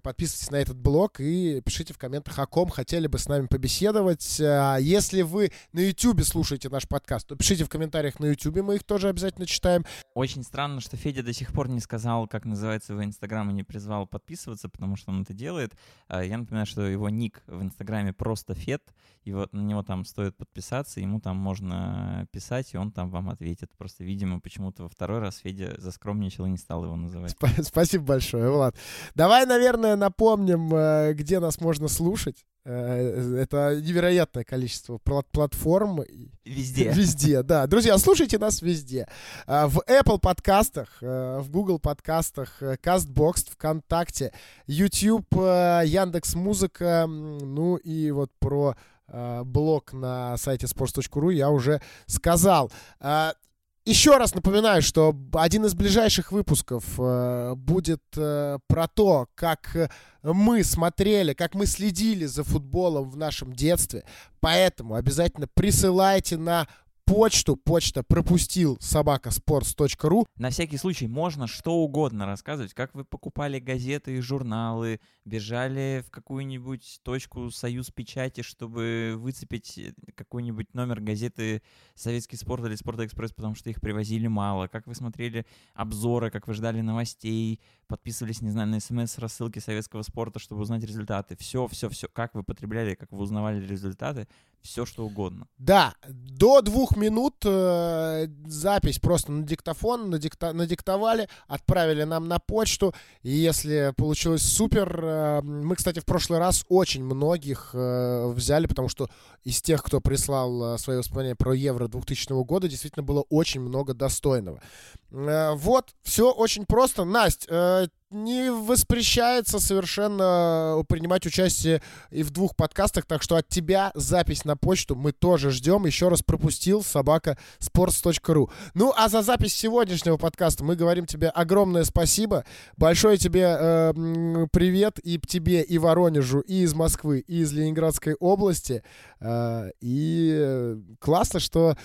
Подписывайтесь на этот блог и пишите в комментах, о ком хотели бы с нами побеседовать. А если вы на YouTube слушаете наш подкаст, то пишите в комментариях на YouTube, мы их тоже обязательно читаем. Очень странно, что Федя до сих пор не сказал, как называется его Инстаграм и не призвал подписываться, потому что он это делает. А я напоминаю, что его ник в Инстаграме просто Фед, и вот на него там стоит подписаться, ему там можно писать, и он там вам ответит. Просто, видимо, почему-то во второй раз Федя заскромничал и не стал его называть. Спасибо большое, Влад. Давай, наверное, напомним, э, где нас можно слушать слушать. Э, это невероятное количество платформ. Везде. Везде, да. Друзья, слушайте нас везде. Э, в Apple подкастах, э, в Google подкастах, CastBox, ВКонтакте, YouTube, Яндекс Музыка, ну и вот про блог на сайте sports.ru я уже сказал. Еще раз напоминаю, что один из ближайших выпусков э, будет э, про то, как мы смотрели, как мы следили за футболом в нашем детстве. Поэтому обязательно присылайте на почту, почта пропустил собакаспортс.ру. На всякий случай можно что угодно рассказывать, как вы покупали газеты и журналы, бежали в какую-нибудь точку Союз Печати, чтобы выцепить э, какой-нибудь номер газеты Советский спорт или Спортэкспресс, потому что их привозили мало, как вы смотрели обзоры, как вы ждали новостей, подписывались, не знаю, на смс-рассылки советского спорта, чтобы узнать результаты. Все, все, все, как вы потребляли, как вы узнавали результаты, все что угодно. Да, до двух минут э, запись просто на диктофон, надикта, надиктовали, отправили нам на почту. И если получилось супер, э, мы, кстати, в прошлый раз очень многих э, взяли, потому что из тех, кто прислал э, свои воспоминания про Евро 2000 года, действительно было очень много достойного. Э, вот, все очень просто. Настя, э, не воспрещается совершенно э, принимать участие и в двух подкастах, так что от тебя запись на почту мы тоже ждем. Еще раз пропустил собака sports.ru. Ну, а за запись сегодняшнего подкаста мы говорим тебе огромное спасибо. Большое тебе э, привет и тебе, и Воронежу, и из Москвы, и из Ленинградской области. Э, и э, классно, что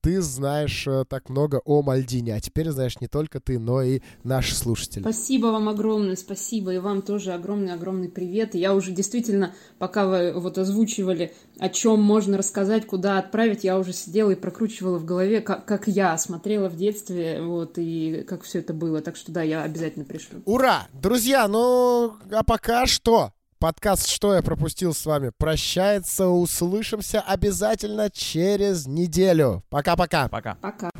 ты знаешь э, так много о Мальдине, а теперь знаешь не только ты, но и наши слушатели. Спасибо вам огромное, спасибо, и вам тоже огромный-огромный привет. Я уже действительно, пока вы вот озвучивали, о чем можно рассказать, куда отправить, я уже сидела и прокручивала в голове, как, как я смотрела в детстве, вот, и как все это было. Так что да, я обязательно пришлю. Ура! Друзья, ну, а пока что? Подкаст «Что я пропустил» с вами прощается. Услышимся обязательно через неделю. Пока-пока. Пока. Пока.